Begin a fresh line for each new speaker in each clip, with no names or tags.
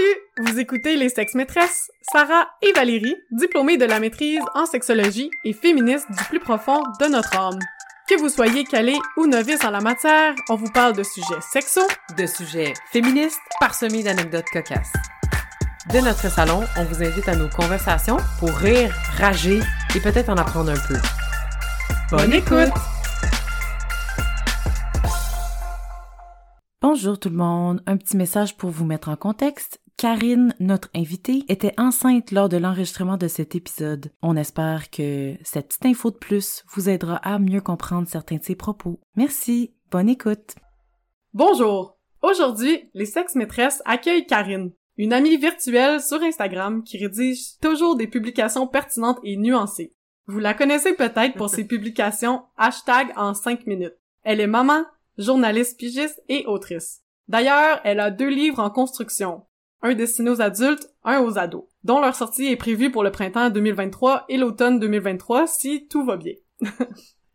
Salut! Vous écoutez Les Sexes Maîtresses, Sarah et Valérie, diplômées de la maîtrise en sexologie et féministes du plus profond de notre âme. Que vous soyez calé ou novice en la matière, on vous parle de sujets sexos,
de sujets féministes parsemés d'anecdotes cocasses. De notre salon, on vous invite à nos conversations pour rire, rager et peut-être en apprendre un peu. Bonne écoute!
Bonjour tout le monde, un petit message pour vous mettre en contexte. Karine, notre invitée, était enceinte lors de l'enregistrement de cet épisode. On espère que cette petite info de plus vous aidera à mieux comprendre certains de ses propos. Merci, bonne écoute.
Bonjour! Aujourd'hui, les sexes maîtresses accueillent Karine, une amie virtuelle sur Instagram qui rédige toujours des publications pertinentes et nuancées. Vous la connaissez peut-être pour ses publications hashtag en 5 minutes. Elle est maman, journaliste pigiste et autrice. D'ailleurs, elle a deux livres en construction, un destiné aux adultes, un aux ados, dont leur sortie est prévue pour le printemps 2023 et l'automne 2023 si tout va bien.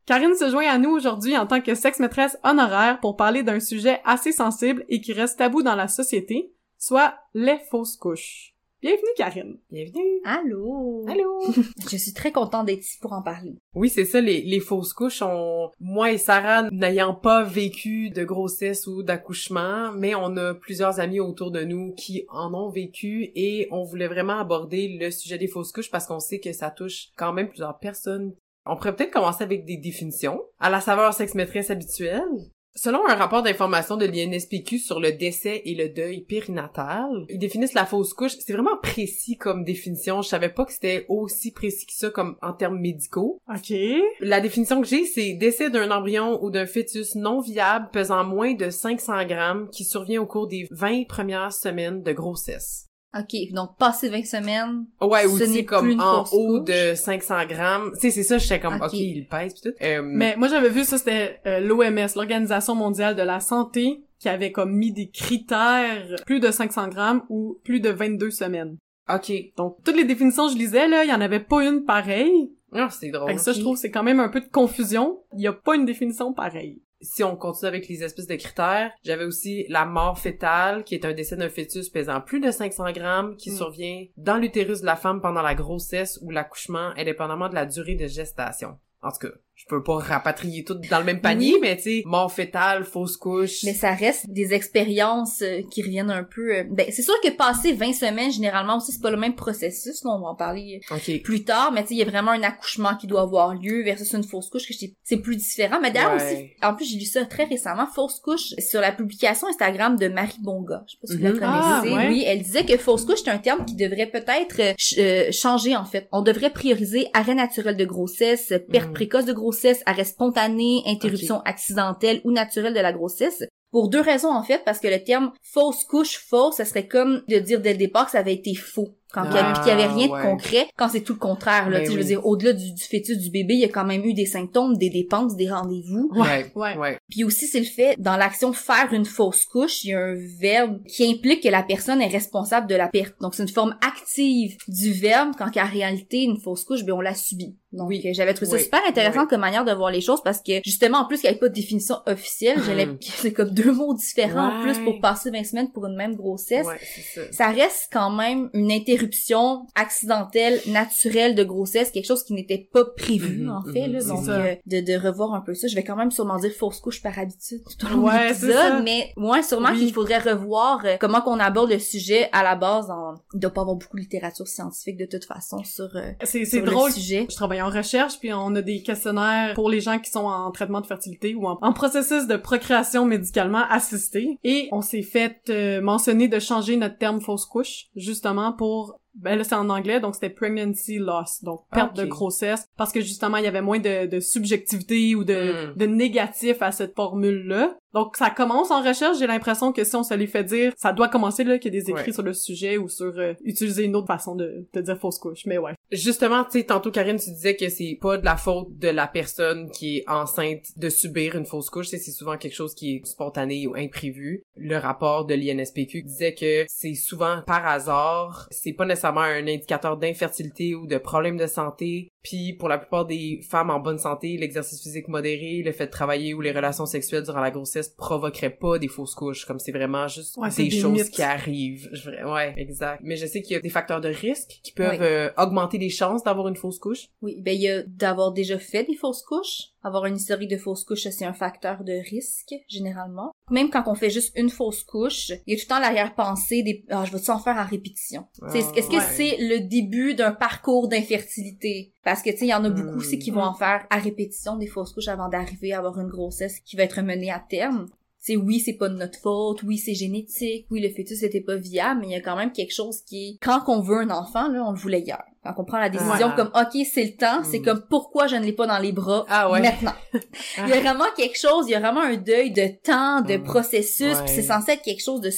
Karine se joint à nous aujourd'hui en tant que sexe-maîtresse honoraire pour parler d'un sujet assez sensible et qui reste tabou dans la société, soit les fausses couches. Bienvenue, Karine.
Bienvenue.
Allô.
Allô.
Je suis très contente d'être ici pour en parler.
Oui, c'est ça, les, les fausses couches. On... Moi et Sarah, n'ayant pas vécu de grossesse ou d'accouchement, mais on a plusieurs amis autour de nous qui en ont vécu et on voulait vraiment aborder le sujet des fausses couches parce qu'on sait que ça touche quand même plusieurs personnes. On pourrait peut-être commencer avec des définitions à la saveur sexe-maîtresse habituelle. Selon un rapport d'information de l'INSPQ sur le décès et le deuil périnatal, ils définissent la fausse couche. C'est vraiment précis comme définition. Je savais pas que c'était aussi précis que ça comme en termes médicaux.
OK.
La définition que j'ai, c'est décès d'un embryon ou d'un fœtus non viable pesant moins de 500 grammes qui survient au cours des 20 premières semaines de grossesse.
OK, donc passer 20 semaines.
Ouais, ou
Ce
tu sais,
n'est
comme en haut
couche.
de 500 grammes. Tu sais, c'est ça, j'étais comme,
Ok.
OK, il pèse pis tout. Euh,
Mais moi, j'avais vu ça, c'était euh, l'OMS, l'Organisation mondiale de la santé, qui avait comme mis des critères plus de 500 grammes ou plus de 22 semaines.
OK.
Donc, toutes les définitions que je lisais, là, il y en avait pas une pareille.
Ah, c'est drôle.
Fait que ça, je trouve, c'est quand même un peu de confusion. Il y a pas une définition pareille.
Si on continue avec les espèces de critères, j'avais aussi la mort fétale, qui est un décès d'un fœtus pesant plus de 500 grammes, qui
Mm.
survient dans l'utérus de la femme pendant la grossesse ou l'accouchement, indépendamment de la durée de gestation. En tout cas, je peux pas rapatrier tout dans le même panier,
Oui.
mais tu sais, mort fétale, fausse couche.
Mais ça reste des expériences euh, qui reviennent un peu... euh, Ben, c'est sûr que passer 20 semaines, généralement aussi, c'est pas le même processus. Là, on va en parler
Ok.
plus tard, mais tu sais, il y a vraiment un accouchement qui doit avoir lieu versus une fausse couche, que c'est plus différent. Mais d'ailleurs
Ouais.
aussi, en plus, j'ai lu ça très récemment, fausse couche, sur la publication Instagram de Marie Bonga. Je sais pas si vous la connaissez.
Ah, ouais.
Oui, elle disait que fausse couche, c'est un terme qui devrait peut-être euh, ch- euh, changer, en fait. On devrait prioriser arrêt naturel de grossesse, perte
Mhm.
précoce de grossesse, arrêt spontané, interruption accidentelle ou naturelle de la grossesse. Pour deux raisons, en fait, parce que le terme fausse couche, fausse, ça serait comme de dire dès le départ que ça avait été faux. Quand il y avait,
Ah,
avait rien de concret, quand c'est tout le contraire, là.
Ben
tu sais, Je veux
oui.
dire, au-delà du, du fœtus du bébé, il y a quand même eu des symptômes, des dépenses, des rendez-vous.
Ouais.
Ouais.
Ouais.
Puis aussi, c'est le fait, dans l'action faire une fausse couche, il y a un verbe qui implique que la personne est responsable de la perte. Donc, c'est une forme active du verbe, quand qu'en réalité, une fausse couche, ben, on la subit. Donc,
Oui.
j'avais trouvé ça
Oui.
super intéressant
Oui.
comme manière de voir les choses parce que, justement, en plus, qu'il n'y avait pas de définition officielle, j'allais, c'est comme deux mots différents en plus pour passer 20 semaines pour une même grossesse
Ouais, ça.
ça reste quand même une interruption accidentelle, naturelle de grossesse, quelque chose qui n'était pas prévu,
Mhm,
en fait,
mhm,
là.
c'est
Donc, euh, de, de revoir un peu ça. Je vais quand même sûrement dire fausse couche par habitude tout au long
Ouais,
de
ça.
mais ouais, sûrement
Oui.
qu'il faudrait revoir euh, comment qu'on aborde le sujet à la base. En... Il doit pas avoir beaucoup de littérature scientifique de toute façon sur, euh,
C'est, c'est drôle.
le sujet.
Je travaille en recherche, puis on a des questionnaires pour les gens qui sont en traitement de fertilité ou en, en processus de procréation médicalement assistée. Et on s'est fait euh, mentionner de changer notre terme fausse couche, justement pour... Ben là, c'est en anglais, donc c'était pregnancy loss, donc perte
Ah, ok.
de grossesse, parce que justement, il y avait moins de, de subjectivité ou de,
Mm.
de négatif à cette formule-là. Donc, ça commence en recherche. J'ai l'impression que si on se les fait dire, ça doit commencer là, qu'il y a des écrits
Ouais.
sur le sujet ou sur euh, utiliser une autre façon de, de dire fausse couche. Mais ouais.
Justement, tu sais, tantôt, Karine, tu disais que c'est pas de la faute de la personne qui est enceinte de subir une fausse couche, c'est souvent quelque chose qui est spontané ou imprévu. Le rapport de l'INSPQ disait que c'est souvent par hasard, c'est pas nécessairement un indicateur d'infertilité ou de problème de santé. Puis pour la plupart des femmes en bonne santé, l'exercice physique modéré, le fait de travailler ou les relations sexuelles durant la grossesse provoqueraient pas des fausses couches, comme c'est vraiment juste
Ouais,
des,
des
choses
mythes.
qui arrivent. Je- Ouais, exact. Mais je sais qu'il y a des facteurs de risque qui peuvent
Oui.
euh, augmenter les chances d'avoir une fausse couche.
Oui, ben il y a d'avoir déjà fait des fausses couches. Avoir une historique de fausses couches, c'est un facteur de risque, généralement. Même quand on fait juste une fausse couche, il y a tout le temps l'arrière-pensée des « Ah, je vais-tu en faire à répétition?
Ah,
Est-ce que
ouais.
c'est le début d'un parcours d'infertilité? Parce que, tu sais, il y en a beaucoup
Hmm.
aussi qui vont en faire à répétition des fausses couches avant d'arriver à avoir une grossesse qui va être menée à terme. Tu sais, oui, c'est pas de notre faute, oui, c'est génétique, oui, le fœtus était pas viable, mais il y a quand même quelque chose qui est... Quand on veut un enfant, là, on le voulait hier. Quand on prend la décision
Ouais.
comme, OK, c'est le temps, c'est
Mm.
comme, pourquoi je ne l'ai pas dans les bras
Ah ouais.
maintenant? Il y a vraiment quelque chose, il y a vraiment un deuil de temps, de
Mm.
processus,
Ouais.
puis c'est censé être quelque chose de euh,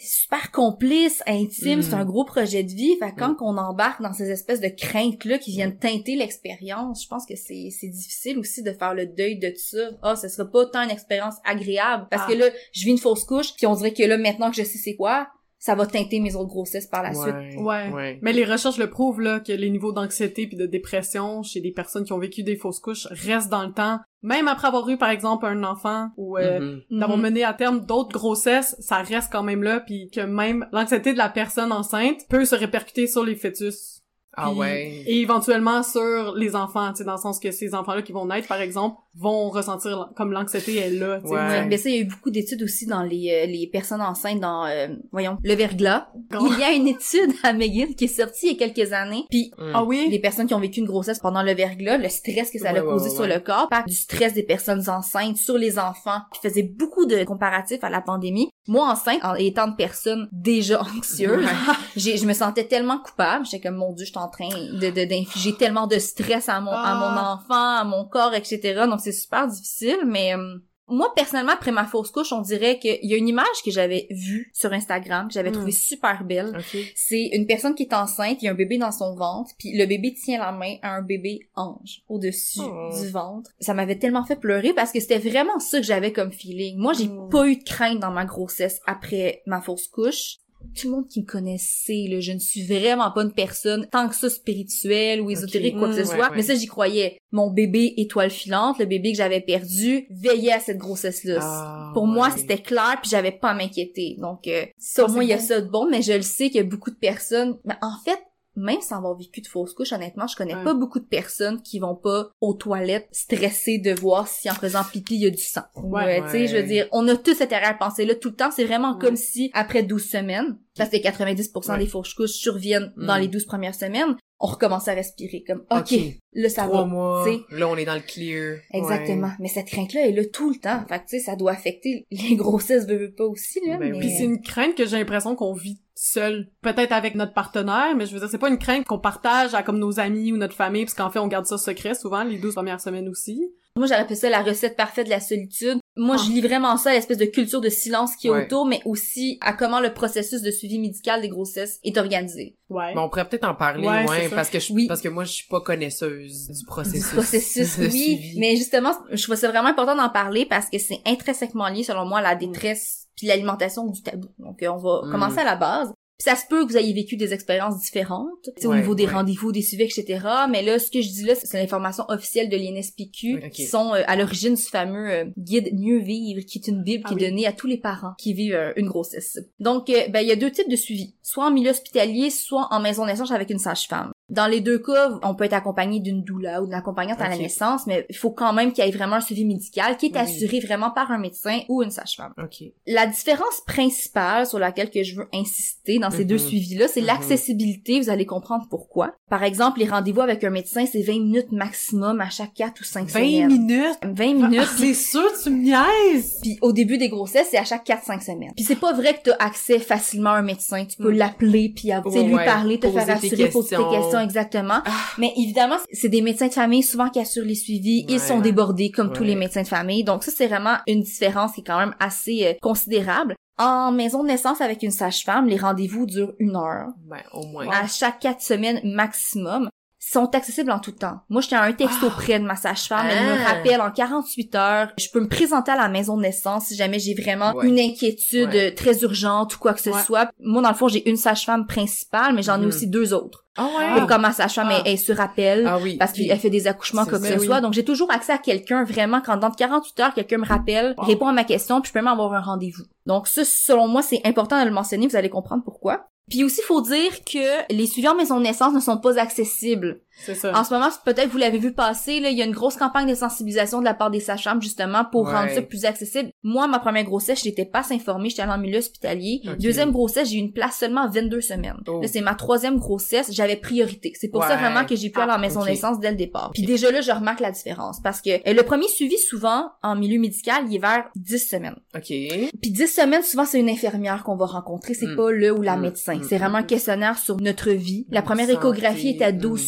super complice, intime,
Mm.
c'est un gros projet de vie. Fait quand on embarque dans ces espèces de craintes-là qui viennent teinter l'expérience, je pense que c'est c'est difficile aussi de faire le deuil de tout ça. Ah, ce sera pas tant une expérience agréable, parce
Ah.
que là, je vis une fausse couche, puis on dirait que là, maintenant que je sais c'est quoi, ça va teinter mes autres grossesses par la suite.
Ouais.
ouais.
Mais les recherches le prouvent, là, que les niveaux d'anxiété puis de dépression chez des personnes qui ont vécu des fausses couches restent dans le temps. Même après avoir eu, par exemple, un enfant ou euh,
Mhm.
d'avoir
Mhm.
mené à terme d'autres grossesses, ça reste quand même là, puis que même l'anxiété de la personne enceinte peut se répercuter sur les fœtus.
Ah
Puis-
ouais.
Et éventuellement sur les enfants, tu sais, dans le sens que ces enfants-là qui vont naître, par exemple, vont ressentir comme l'anxiété est là, tu sais.
Ouais.
Ouais, mais ça, il y a eu beaucoup d'études aussi dans les, euh, les personnes enceintes dans, euh, voyons, le verglas.
Oh.
Il y a une étude à McGill qui est sortie il y a quelques années. Puis
Mm.
Ah oui?
les personnes qui ont vécu une grossesse pendant le verglas, le stress que ça a
Ouais,
causé
ouais,
sur
ouais.
le corps, par du stress des personnes enceintes sur les enfants, qui faisait beaucoup de comparatifs à la pandémie. Moi, enceinte, en étant de personne déjà anxieuse, j'ai, je me sentais tellement coupable. J'étais comme, mon Dieu, je suis en train de, de- d'infliger tellement de stress à mon, à mon
Ah.
enfant, à mon corps, etc. Donc, c'est super difficile, mais... euh, moi, personnellement, après ma fausse couche, on dirait qu'il y a une image que j'avais vue sur Instagram, que j'avais
Mm.
trouvée super belle. C'est une personne qui est enceinte, il y a un bébé dans son ventre, puis le bébé tient la main à un bébé ange au-dessus
Oh.
du ventre. Ça m'avait tellement fait pleurer parce que c'était vraiment ça que j'avais comme feeling. Moi, j'ai
Mm.
pas eu de crainte dans ma grossesse après ma fausse couche. Tout le monde qui me connaissait, là, je ne suis vraiment pas une personne tant que ça spirituelle ou ésotérique, quoi que ce
Mm,
soit.
ouais, ouais.
Mais ça, j'y croyais. Mon bébé étoile filante, le bébé que j'avais perdu, veillait à cette grossesse-là.
Ah,
Pour moi, c'était clair, puis j'avais pas à m'inquiéter. Donc, euh, ça, au moins, il y a ça de bon, mais je le sais qu'il y a beaucoup de personnes... Mais en fait, même sans avoir vécu de fausse couche, honnêtement, je connais
Ouais.
pas beaucoup de personnes qui vont pas aux toilettes stressées de voir si en faisant pipi, il y a du sang.
Ouais.
Ouais, tu sais, je veux dire, on a tous cette arrière-pensée-là tout le temps. C'est vraiment comme si, après 12 semaines, parce que 90%
Ouais.
des fausses couches surviennent dans
Mm.
les 12 premières semaines, on recommence à respirer comme, OK,
Ok.
là, ça
Trois
va.
mois.
tu sais.
Là, on est dans le clear.
Exactement. Mais cette crainte-là est là tout le temps. Fait que, tu sais, ça doit affecter les grossesses, veux pas aussi, là.
Ben
mais...
oui.
Puis c'est une crainte que j'ai l'impression qu'on vit seul. Peut-être avec notre partenaire, mais je veux dire, c'est pas une crainte qu'on partage à comme nos amis ou notre famille, parce qu'en fait, on garde ça secret souvent, les 12 premières semaines aussi.
Moi, j'aurais appelé ça la recette parfaite de la solitude. Moi,
Ah.
je lis vraiment ça à l'espèce de culture de silence qui est
Ouais.
autour, mais aussi à comment le processus de suivi médical des grossesses est organisé.
Ouais.
Mais on pourrait peut-être en parler,
Ouais,
parce que je,
Oui.
parce que moi, je suis pas connaisseuse du processus.
Du processus,
de
oui.
suivi.
Mais justement, je trouve ça vraiment important d'en parler parce que c'est intrinsèquement lié, selon moi, à la détresse puis l'alimentation du tabou. Donc, euh, on va
Mm.
commencer à la base. Ça se peut que vous ayez vécu des expériences différentes, tu sais, au
Ouais,
niveau des
ouais.
rendez-vous, des suivis, etc. Mais là, ce que je dis là, c'est l'information officielle de l'INSPQ, qui sont euh, à l'origine du fameux euh, guide Mieux vivre, qui est une bible
Ah
qui est donnée à tous les parents qui vivent euh, une grossesse. Donc, ben, il y a deux types de suivi, soit en milieu hospitalier, soit en maison d'échange avec une sage-femme. Dans les deux cas, on peut être accompagné d'une doula ou d'une accompagnante à la naissance, mais il faut quand même qu'il y ait vraiment un suivi médical qui est
Oui.
assuré vraiment par un médecin ou une sage-femme.
Ok.
La différence principale sur laquelle que je veux insister dans ces
Mhm.
deux suivis-là, c'est
Mhm.
l'accessibilité. Vous allez comprendre pourquoi. Par exemple, les rendez-vous avec un médecin, c'est 20 minutes maximum à chaque 4 ou 5
20
semaines.
minutes?
20 minutes.
Ah, c'est sûr, tu me niaises!
Puis au début des grossesses, c'est à chaque 4-5 semaines. Puis c'est pas vrai que tu as accès facilement à un médecin. Tu peux
Mm.
l'appeler, puis à-
Ouais,
lui
ouais.
parler, te
Poser
faire assurer, poser tes
questions.
Exactement.
Ah.
Mais évidemment, c'est des médecins de famille souvent qui assurent les suivis. Ils
Ouais.
sont débordés comme tous les médecins de famille. Donc ça, c'est vraiment une différence qui est quand même assez euh, considérable. En maison de naissance avec une sage-femme, les rendez-vous durent une heure.
Ben, au moins.
À chaque quatre semaines maximum. Sont accessibles en tout temps. Moi, j'étais à un texto
Ah.
près de ma sage-femme, elle me
Ah.
rappelle en 48 heures. Je peux me présenter à la maison de naissance si jamais j'ai vraiment
Ouais.
une inquiétude
Ouais.
très urgente ou quoi que ce
Ouais.
soit. Moi, dans le fond, j'ai une sage-femme principale, mais j'en ai
Mhm.
aussi deux autres.
Ah
Pour comme ma sage-femme
Ah.
elle, elle se rappelle.
Ah oui.
Parce qu'elle fait des accouchements comme ce
oui.
soit. Donc, j'ai toujours accès à quelqu'un vraiment quand dans 48 heures, quelqu'un me rappelle, répond à ma question, puis je peux même avoir un rendez-vous. Donc, ça, selon moi, c'est important de le mentionner. Vous allez comprendre pourquoi. Puis aussi, faut dire que les suivants maison de naissance ne sont pas accessibles.
C'est ça.
En ce moment, peut-être vous l'avez vu passer, là, il y a une grosse campagne de sensibilisation de la part des sages-femmes justement pour
Ouais.
rendre ça plus accessible. Moi, ma première grossesse, je n'étais pas informée, j'étais allée en milieu hospitalier. Deuxième grossesse, j'ai eu une place seulement à 22 semaines.
Oh.
Là, c'est ma troisième grossesse, j'avais priorité. C'est pour ça vraiment que j'ai pu
Ah,
aller en maison
ok.
de naissance dès le départ. Puis déjà là, je remarque la différence parce que euh, le premier suivi souvent en milieu médical, il est vers 10 semaines.
OK.
Puis 10 semaines, souvent, c'est une infirmière qu'on va rencontrer. C'est
Mm.
pas le ou la
Mm.
médecin.
Mm.
C'est vraiment un questionnaire sur notre vie. La
Mm.
première échographie est à 12
Mm.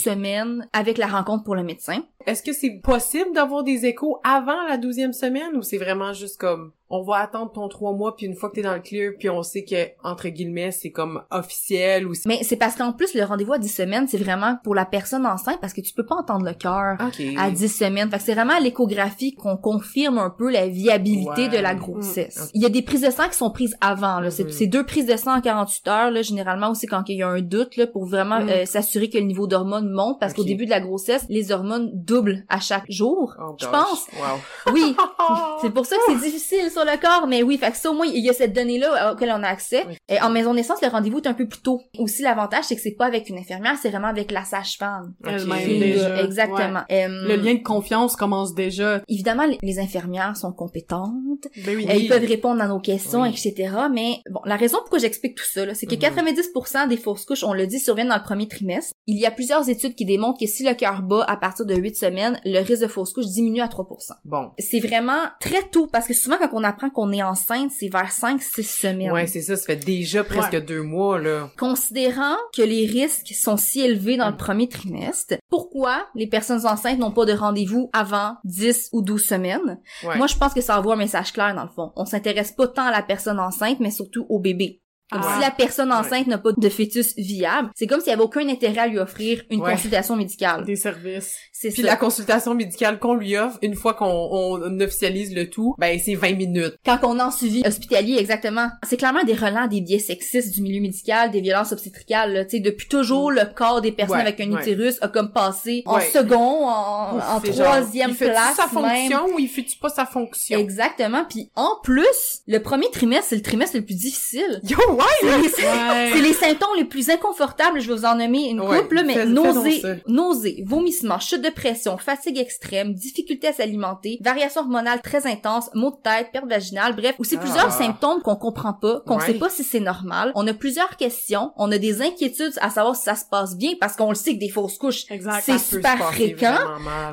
Avec la rencontre pour le médecin.
Est-ce que c'est possible d'avoir des échos avant la douzième semaine ou c'est vraiment juste comme on va attendre ton trois mois puis une fois que t'es dans le clear puis on sait que entre guillemets c'est comme officiel ou.
Mais c'est parce qu'en plus, le rendez-vous à 10 semaines, c'est vraiment pour la personne enceinte parce que tu peux pas entendre le cœur à 10 semaines. Fait que c'est vraiment à l'échographie qu'on confirme un peu la viabilité
Ouais.
de la
Mm.
grossesse.
Ok.
Il y a des prises de sang qui sont prises avant. Là. C'est,
Mhm.
c'est deux prises de sang en 48 heures, là, généralement aussi quand il y a un doute, là, pour vraiment
Mm.
euh, s'assurer que le niveau d'hormones monte parce qu'au début de la grossesse, les hormones doublent à chaque jour.
Oh
je pense.
Wow.
Oui, c'est pour ça que c'est difficile sur le corps, mais oui, fait que ça au moins il y a cette donnée-là auquel on a accès.
Oui.
Et en maison de naissance, le rendez-vous est un peu plus tôt. Aussi l'avantage, c'est que c'est pas avec une infirmière, c'est vraiment avec la sage-femme.
Elle-même,
Ok.
déjà.
Exactement. Euh,
Le lien de confiance commence déjà.
Évidemment, les- infirmières sont compétentes,
Ben oui.
euh, ils peuvent répondre à nos questions,
Oui.
etc. Mais bon, la raison pourquoi j'explique tout ça, là, c'est que
Mhm.
90% des fausses couches, on le dit, surviennent dans le premier trimestre. Il y a plusieurs études qui démontrent que si le cœur bat à partir de 8 semaines, le risque de fausse couche diminue à 3%.
Bon.
C'est vraiment très tôt, parce que souvent quand on apprend qu'on est enceinte, c'est vers 5-6 semaines.
Ouais, c'est ça, ça fait déjà presque
Ouais.
deux mois là.
Considérant que les risques sont si élevés dans le premier trimestre, pourquoi les personnes enceintes n'ont pas de rendez-vous avant 10 ou 12 semaines?
Ouais.
Moi, je pense que ça envoie un message clair dans le fond. On s'intéresse pas tant à la personne enceinte, mais surtout au bébé. Comme
Ah.
si la personne enceinte n'a pas de fœtus viable, c'est comme s'il y avait aucun intérêt à lui offrir une
Ouais.
consultation médicale.
Des services.
C'est
Puis
ça.
la consultation médicale qu'on lui offre, une fois qu'on on officialise le tout, ben c'est 20 minutes.
Quand on en suivi hospitalier, exactement. C'est clairement des relents des biais sexistes du milieu médical, des violences obstétricales. là. Tu sais, depuis toujours, le corps des personnes
Ouais,
avec un utérus a comme passé en second, en, en
C'est genre,
troisième
il fait
place
sa
même.
fonction ou il fait-tu pas sa fonction?
Exactement. Puis en plus, le premier trimestre, c'est le trimestre le plus difficile.
Yo, ouais!
C'est les,
Ouais.
c'est les symptômes les plus inconfortables. Je vais vous en nommer une
Ouais,
couple, là, mais nausées, nausées, vomissements, chute de pression, fatigue extrême, difficulté à s'alimenter, variation hormonale très intense, maux de tête, perte vaginale, bref, aussi
Ah.
plusieurs symptômes qu'on comprend pas, qu'on
Ouais.
sait pas si c'est normal. On a plusieurs questions, on a des inquiétudes à savoir si ça se passe bien parce qu'on le sait que des fausses couches, c'est super fréquent.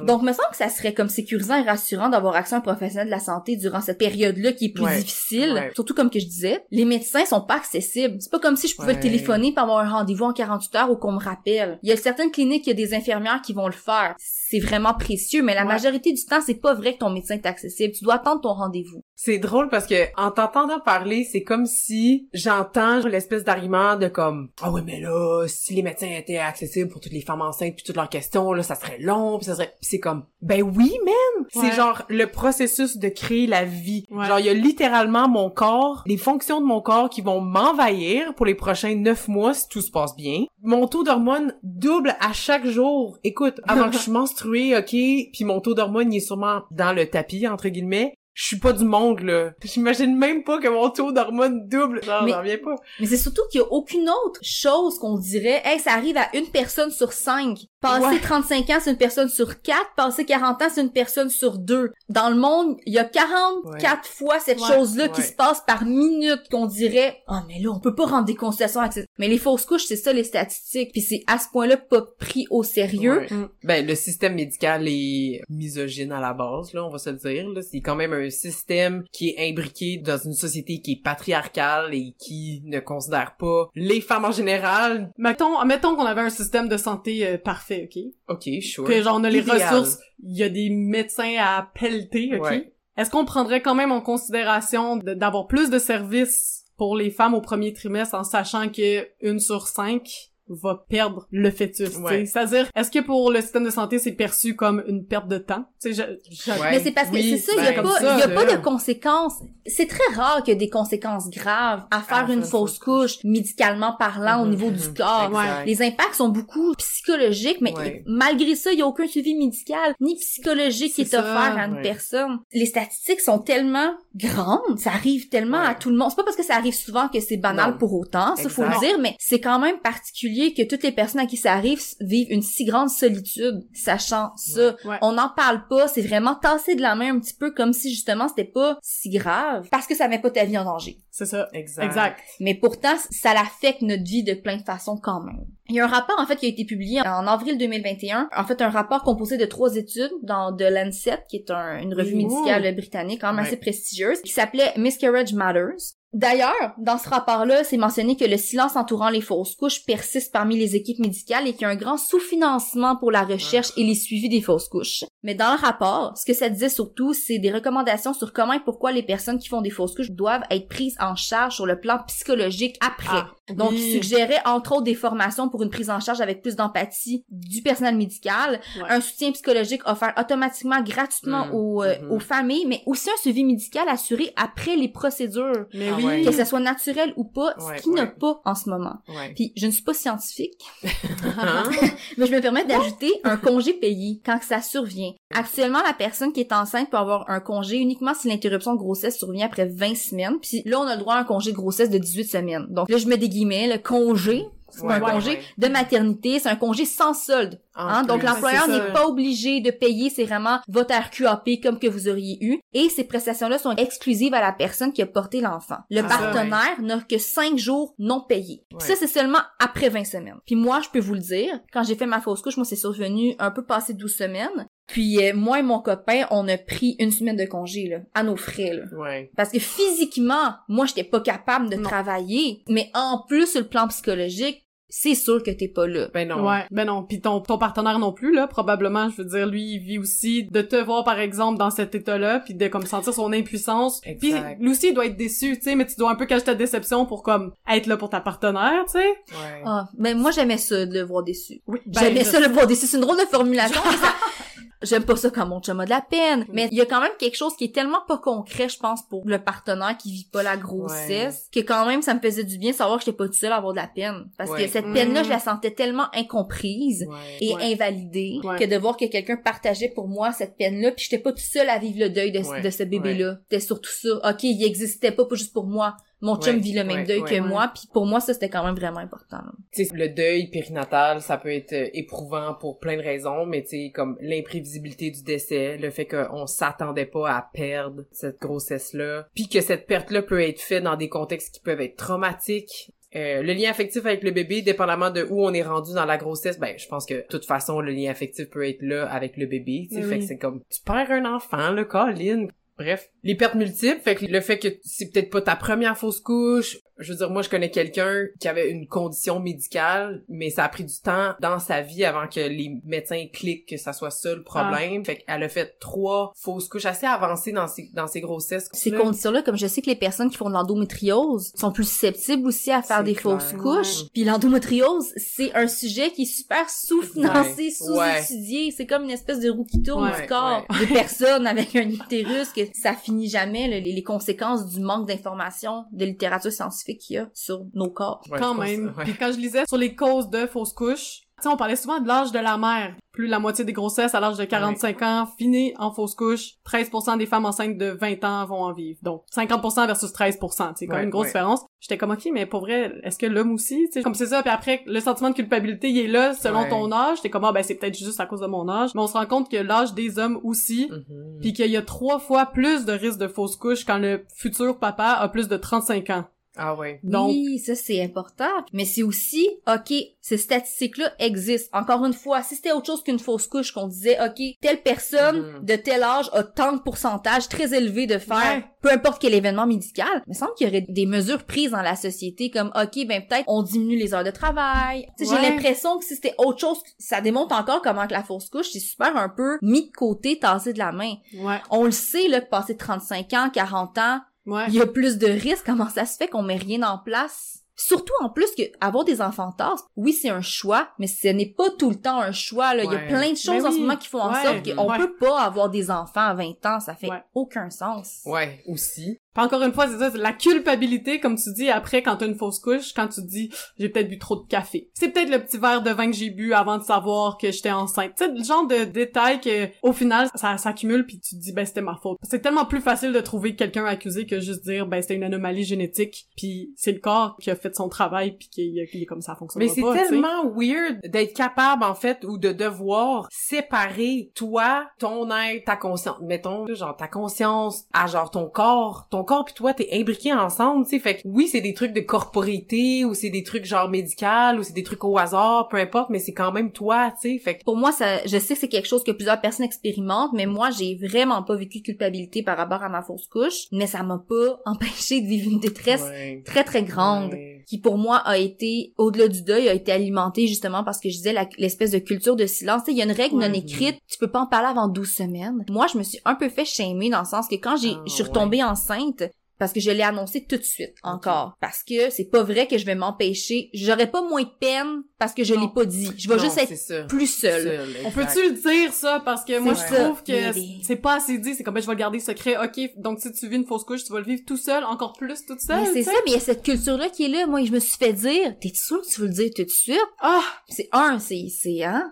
Donc, me semble que ça serait comme sécurisant et rassurant d'avoir accès à un professionnel de la santé durant cette période-là qui est plus difficile. Surtout comme que je disais, les médecins sont pas C'est pas comme si je pouvais
Ouais.
téléphoner pour avoir un rendez-vous en 48 heures ou qu'on me rappelle. Il y a certaines cliniques, il y a des infirmières qui vont le faire. C'est vraiment précieux, mais la
Ouais.
majorité du temps, c'est pas vrai que ton médecin est accessible. Tu dois attendre ton rendez-vous.
C'est drôle parce que en t'entendant parler, c'est comme si j'entends l'espèce d'argument de comme ah ouais mais là si les médecins étaient accessibles pour toutes les femmes enceintes puis toutes leurs questions là ça serait long puis ça serait c'est comme ben oui man
Ouais.
c'est genre le processus de créer la vie
Ouais.
genre il y a littéralement mon corps les fonctions de mon corps qui vont m'envahir pour les prochains neuf mois si tout se passe bien mon taux d'hormones double à chaque jour écoute avant que je suis ok puis mon taux d'hormones il est sûrement dans le tapis entre guillemets je suis pas du monde, là. J'imagine même pas que mon taux d'hormones double. Genre,
Mais-
j'en reviens pas.
Mais c'est surtout qu'il y a aucune autre chose qu'on dirait, hey, ça arrive à une personne sur cinq. Passer
Ouais.
35 ans, c'est une personne sur quatre. Passer 40 ans, c'est une personne sur deux. Dans le monde, il y a 44 fois cette
Ouais.
chose-là qui
Ouais.
se passe par minute qu'on dirait, oh, mais là, on peut pas rendre des consultations accessibles. Mais les fausses couches, c'est ça, les statistiques. Puis c'est à ce point-là pas pris au sérieux.
Ouais. Ben, le système médical est misogyne à la base, là, on va se le dire, là. C'est quand même un système qui est imbriqué dans une société qui est patriarcale et qui ne considère pas les femmes en général.
Mettons, mettons qu'on avait un système de santé euh, parfait, OK?
Ok, sure.
Que genre on a les
Idéal.
ressources, il y a des médecins à pelleter, OK?
Ouais.
Est-ce qu'on prendrait quand même en considération d'avoir plus de services pour les femmes au premier trimestre en sachant que une sur cinq va perdre le fœtus. tu sais.
Ouais.
C'est-à-dire, est-ce que pour le système de santé, c'est perçu comme une perte de temps? Tu sais, je, je-
Ouais.
Mais c'est parce que
Oui,
c'est ça, il y a
ben,
pas,
ça,
il y a pas de conséquences. C'est très rare qu'il y ait des conséquences graves à faire
Ah,
une fausse couche, médicalement parlant au
Mhm,
niveau du corps.
Exact.
Les impacts sont beaucoup psychologiques, mais
Ouais.
malgré ça, il y a aucun suivi médical ni psychologique qui est offert à une
ouais.
personne. Les statistiques sont tellement grandes, ça arrive tellement
Ouais.
à tout le monde. C'est pas parce que ça arrive souvent que c'est banal
Non.
pour autant, ça faut le dire, mais c'est quand même particulier que toutes les personnes à qui ça arrive vivent une si grande solitude, sachant ça.
Ouais.
On n'en parle pas, c'est vraiment tasser de la main un petit peu comme si justement c'était pas si grave parce que ça met pas ta vie en danger.
c'est ça.
Exact.
Exact.
Mais pourtant, ça l'affecte notre vie de plein de façons quand même. Il y a un rapport, en fait, qui a été publié en avril 2021. En fait, un rapport composé de trois études dans The Lancet, qui est un- une revue
Ouh.
médicale britannique quand même
Ouais.
assez prestigieuse, qui s'appelait Miscarriage Matters. D'ailleurs, dans ce rapport-là, c'est mentionné que le silence entourant les fausses couches persiste parmi les équipes médicales et qu'il y a un grand sous-financement pour la recherche et les suivis des fausses couches. Mais dans le rapport, ce que ça disait surtout, c'est des recommandations sur comment et pourquoi les personnes qui font des fausses couches doivent être prises en charge sur le plan psychologique après.
Ah,
Donc,
oui.
il suggérait entre autres des formations pour une prise en charge avec plus d'empathie du personnel médical,
Ouais.
un soutien psychologique offert automatiquement gratuitement
Mm,
aux, euh,
mhm.
aux familles, mais aussi un suivi médical assuré après les procédures,
Mais
Ah
oui.
que ça soit naturel ou pas,
Ouais,
ce qui n'a
ouais.
pas en ce moment.
Ouais.
Puis, je ne suis pas scientifique, mais je me permets d'ajouter un congé payé quand ça survient. Actuellement, la personne qui est enceinte peut avoir un congé uniquement si l'interruption de grossesse survient après 20 semaines. Puis là, on a le droit à un congé de grossesse de 18 semaines. Donc là, je mets des guillemets, le congé, c'est
Ouais,
un
ouais,
congé
ouais.
de maternité, c'est un congé sans solde.
En
Hein? Donc l'employeur n'est pas obligé de payer, c'est vraiment votre RQAP comme que vous auriez eu. Et ces prestations-là sont exclusives à la personne qui a porté l'enfant. Le
Ah,
partenaire n'a que 5 jours non payés. Ça, c'est seulement après 20 semaines. Puis moi, je peux vous le dire, quand j'ai fait ma fausse couche, moi, c'est survenu un peu passé 12 semaines. Puis euh, moi et mon copain, on a pris une semaine de congé, là, à nos frais, là.
Ouais.
Parce que physiquement, moi, j'étais pas capable de
Non.
travailler. Mais en plus, sur le plan psychologique, c'est sûr que t'es pas là.
Ben non.
Ouais, ben non. Puis ton, ton partenaire non plus, là, probablement, je veux dire, lui, il vit aussi de te voir, par exemple, dans cet état-là, puis de comme sentir son impuissance. Puis lui aussi, il doit être déçu, tu sais, mais tu dois un peu cacher ta déception pour comme être là pour ta partenaire, tu sais.
Ouais.
Ah, mais moi j'aimais ça de le voir déçu.
Oui,
J'aimais ça le voir déçu. C'est une drôle de formulation. J'aime pas ça quand mon chum a de la peine. Mais il y a quand même quelque chose qui est tellement pas concret, je pense, pour le partenaire qui vit pas la grossesse, que quand même ça me faisait du bien de savoir que j'étais pas toute seule à avoir de la peine. Parce
Ouais.
que cette peine-là, je la sentais tellement incomprise.
Ouais.
Et invalidée, que de voir que quelqu'un partageait pour moi cette peine-là, puis j'étais pas toute seule à vivre le deuil de, ce bébé-là. C'était surtout ça. Ok, il existait pas, pas juste pour moi. Mon chum
Ouais.
vit le même
Ouais.
deuil
Ouais.
que moi, puis pour moi ça c'était quand même vraiment important. là.
Tu sais, le deuil périnatal, ça peut être euh, éprouvant pour plein de raisons, mais tu sais, comme l'imprévisibilité du décès, le fait qu'on s'attendait pas à perdre cette grossesse-là, puis que cette perte-là peut être faite dans des contextes qui peuvent être traumatiques. Euh, le lien affectif avec le bébé, dépendamment de où on est rendu dans la grossesse, ben je pense que de toute façon le lien affectif peut être là avec le bébé, tu sais,
Mais
fait que c'est comme tu perds un enfant, le Colin. Bref, les pertes multiples, fait que le fait que c'est peut-être pas ta première fausse couche, je veux dire, moi je connais quelqu'un qui avait une condition médicale, mais ça a pris du temps dans sa vie avant que les médecins cliquent que ça soit ça le problème. Fait qu'elle a fait trois fausses couches assez avancées dans ses, dans ses grossesses.
Ces
Là,
conditions-là, comme je sais que les personnes qui font de l'endométriose sont plus susceptibles aussi à faire des
clair.
fausses couches. Puis l'endométriose, c'est un sujet qui est super sous-financé,
Ouais.
sous-étudié. C'est comme une espèce de roue qui tourne
Ouais,
du corps des personnes avec un utérus que ça finit jamais, là, les, les conséquences du manque d'information de littérature scientifique qu'il y a sur nos corps.
ouais,
quand même.
ouais.
Puis quand je lisais sur les causes de fausses couches, tu sais, on parlait souvent de l'âge de la mère. Plus la moitié des grossesses à l'âge de 45 ans finit en fausse couche. 13% des femmes enceintes de 20 ans vont en vivre. Donc 50% versus 13%, c'est quand même une grosse
ouais.
différence. J'étais comme OK, mais pour vrai, est-ce que l'homme aussi, tu sais, comme c'est ça puis après le sentiment de culpabilité, il est là selon
Ouais.
ton âge. J'étais comme ah ben c'est peut-être juste à cause de mon âge, mais on se rend compte que l'âge des hommes aussi
Mhm.
puis qu'il y a trois fois plus de risques de fausse couche quand le futur papa a plus de 35 ans.
Ah ouais.
Donc-
oui, ça c'est important. Mais c'est aussi, ok, ces statistiques-là existent. Encore une fois, si c'était autre chose qu'une fausse couche, qu'on disait, ok, telle personne
Mhm.
de tel âge a tant de pourcentage très élevé de faire,
Ouais.
peu importe quel événement médical, il me semble qu'il y aurait des mesures prises dans la société comme, ok, ben peut-être on diminue les heures de travail.
Ouais.
J'ai l'impression que si c'était autre chose, ça démontre encore comment que la fausse couche, c'est super un peu mis de côté, tassé de la main.
Ouais.
On le sait, là, que passé 35 ans, 40 ans,
Ouais.
il y a plus de risques. Comment ça se fait qu'on met rien en place? Surtout en plus que avoir des enfants tard, oui, c'est un choix, mais ce n'est pas tout le temps un choix. Là. Il y a plein de choses
Mais
en ce moment qui font en
Ouais.
sorte qu'on
Ouais.
peut pas avoir des enfants à 20 ans. Ça fait
Ouais.
aucun sens.
Ouais, aussi.
Puis encore une fois, c'est ça, c'est la culpabilité, comme tu dis, après, quand t'as une fausse couche, quand tu te dis, j'ai peut-être bu trop de café. C'est peut-être le petit verre de vin que j'ai bu avant de savoir que j'étais enceinte. Tu sais, le genre de détail que, au final, ça s'accumule puis tu te dis, ben, c'était ma faute. C'est tellement plus facile de trouver quelqu'un accusé que juste dire, ben, c'était une anomalie génétique puis c'est le corps qui a fait son travail puis qu'il est- comme ça, fonctionne
Mais c'est tellement weird d'être capable, en fait, ou de devoir séparer toi, ton être, ta conscience. Mettons, genre, ta conscience à genre ton corps. Ton corps pis toi, t'es imbriqués ensemble, tu sais. Fait que oui, c'est des trucs de corporité, ou c'est des trucs genre médical, ou c'est des trucs au hasard, peu importe, mais c'est quand même toi, tu sais. Fait que
Pour moi, ça, je sais que c'est quelque chose que plusieurs personnes expérimentent, mais moi, j'ai vraiment pas vécu de culpabilité par rapport à ma fausse couche, mais ça m'a pas empêché de vivre une détresse
Ouais.
très très grande.
Ouais.
Qui pour moi a été au-delà du deuil a été alimentée justement parce que je disais l'espèce de culture de silence. Il y a une règle
Ouais.
non écrite. Tu peux pas en parler avant 12 semaines. Moi je me suis un peu fait shamer dans le sens que quand j'ai
Ah,
je suis retombée enceinte parce que je l'ai annoncé tout de suite encore parce que c'est pas vrai que je vais m'empêcher j'aurais pas moins de peine parce que je l'ai pas dit je vais
Non,
juste
c'est
être
ça.
plus seule
Seul,
On peut-tu le dire, ça? Parce que moi, je
ça.
trouve que c'est pas assez dit. C'est comme, ben, je vais le garder secret. OK, donc si tu vis une fausse couche, tu vas le vivre tout seul, encore plus toute seule.
mais c'est ça mais il y a cette culture là qui est là moi je me suis fait dire t'es sûr que tu veux le dire tout de suite?
Ah!
c'est un c'est c'est hein?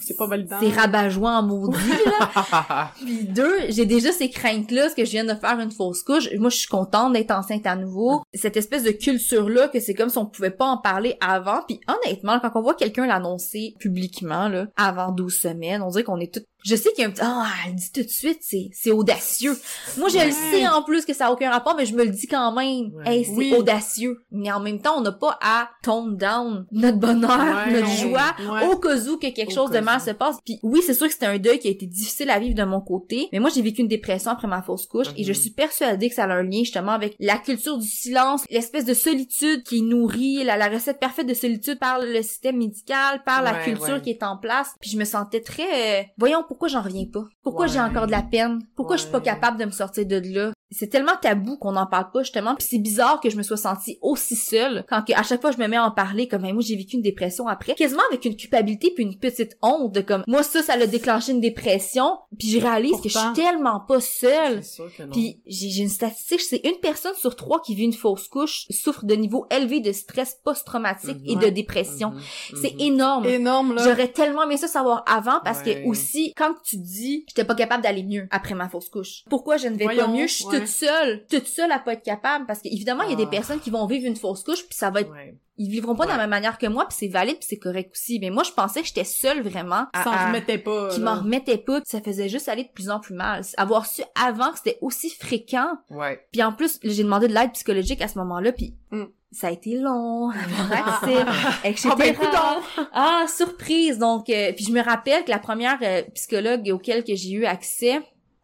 C'est pas validant.
c'est rabat-joie en maudit là Puis deux, j'ai déjà ces craintes-là, parce que je viens de faire une fausse couche. Moi, je suis contente d'être enceinte à nouveau. Cette espèce de culture-là, que c'est comme si on pouvait pas en parler avant. Puis honnêtement, quand on voit quelqu'un l'annoncer publiquement, là, avant 12 semaines, on dirait qu'on est tout... Je sais qu'il y a un petit... Ah, elle le dit tout de suite, c'est, c'est audacieux. Moi, je
Ouais.
le sais en plus que ça a aucun rapport, mais je me le dis quand même.
Ouais.
Hey, c'est
Oui.
audacieux. Mais en même temps, on n'a pas à tone down notre bonheur,
Ouais,
notre
non.
joie,
Ouais.
au cas où que quelque
Au
chose de mal
où.
se passe. Puis oui, c'est sûr que c'était un deuil qui a été difficile à vivre de mon côté, mais moi j'ai vécu une dépression après ma fausse couche et je suis persuadée que ça a un lien justement avec la culture du silence, l'espèce de solitude qui nourrit la, la recette parfaite de solitude par le système médical, par la
Ouais,
culture
ouais.
qui est en place. Puis je me sentais très euh, voyons pourquoi j'en reviens pas? Pourquoi
Ouais.
j'ai encore de la peine? Pourquoi je suis pas capable de me sortir de là? C'est tellement tabou qu'on n'en parle pas justement puis c'est bizarre que je me sois sentie aussi seule quand que, à chaque fois je me mets à en parler comme moi j'ai vécu une dépression après quasiment avec une culpabilité puis une petite honte de comme moi ça ça l'a déclenché une dépression puis je réalise que je suis tellement pas seule
C'est
puis j'ai une statistique, c'est une personne sur trois qui vit une fausse couche souffre de niveau élevé de stress post-traumatique et
Mhm.
de dépression.
Mhm.
C'est
Mhm.
énorme.
Énorme, là.
J'aurais tellement aimé ça savoir avant parce
Ouais.
que aussi quand tu dis j'étais pas capable d'aller mieux après ma fausse couche. Pourquoi je ne vais pas mieux? Je suis
ouais.
Toute seule, toute seule à pas être capable parce qu'évidemment il y a des
Ah.
personnes qui vont vivre une fausse couche puis ça va être
Ouais.
ils vivront pas de la même manière que moi puis c'est valide puis c'est correct aussi. Mais moi je pensais que j'étais seule vraiment à,
S'en
à-
remettait pas.
qui m'en remettait pas, puis ça faisait juste aller de plus en plus mal. Avoir su avant que c'était aussi fréquent,
Ouais.
puis en plus, j'ai demandé de l'aide psychologique à ce moment-là, puis
Mm.
ça a été long, accès, etc.
Ah ben!
Ah, surprise! Donc, euh, puis je me rappelle que la première euh, psychologue auquel que j'ai eu accès,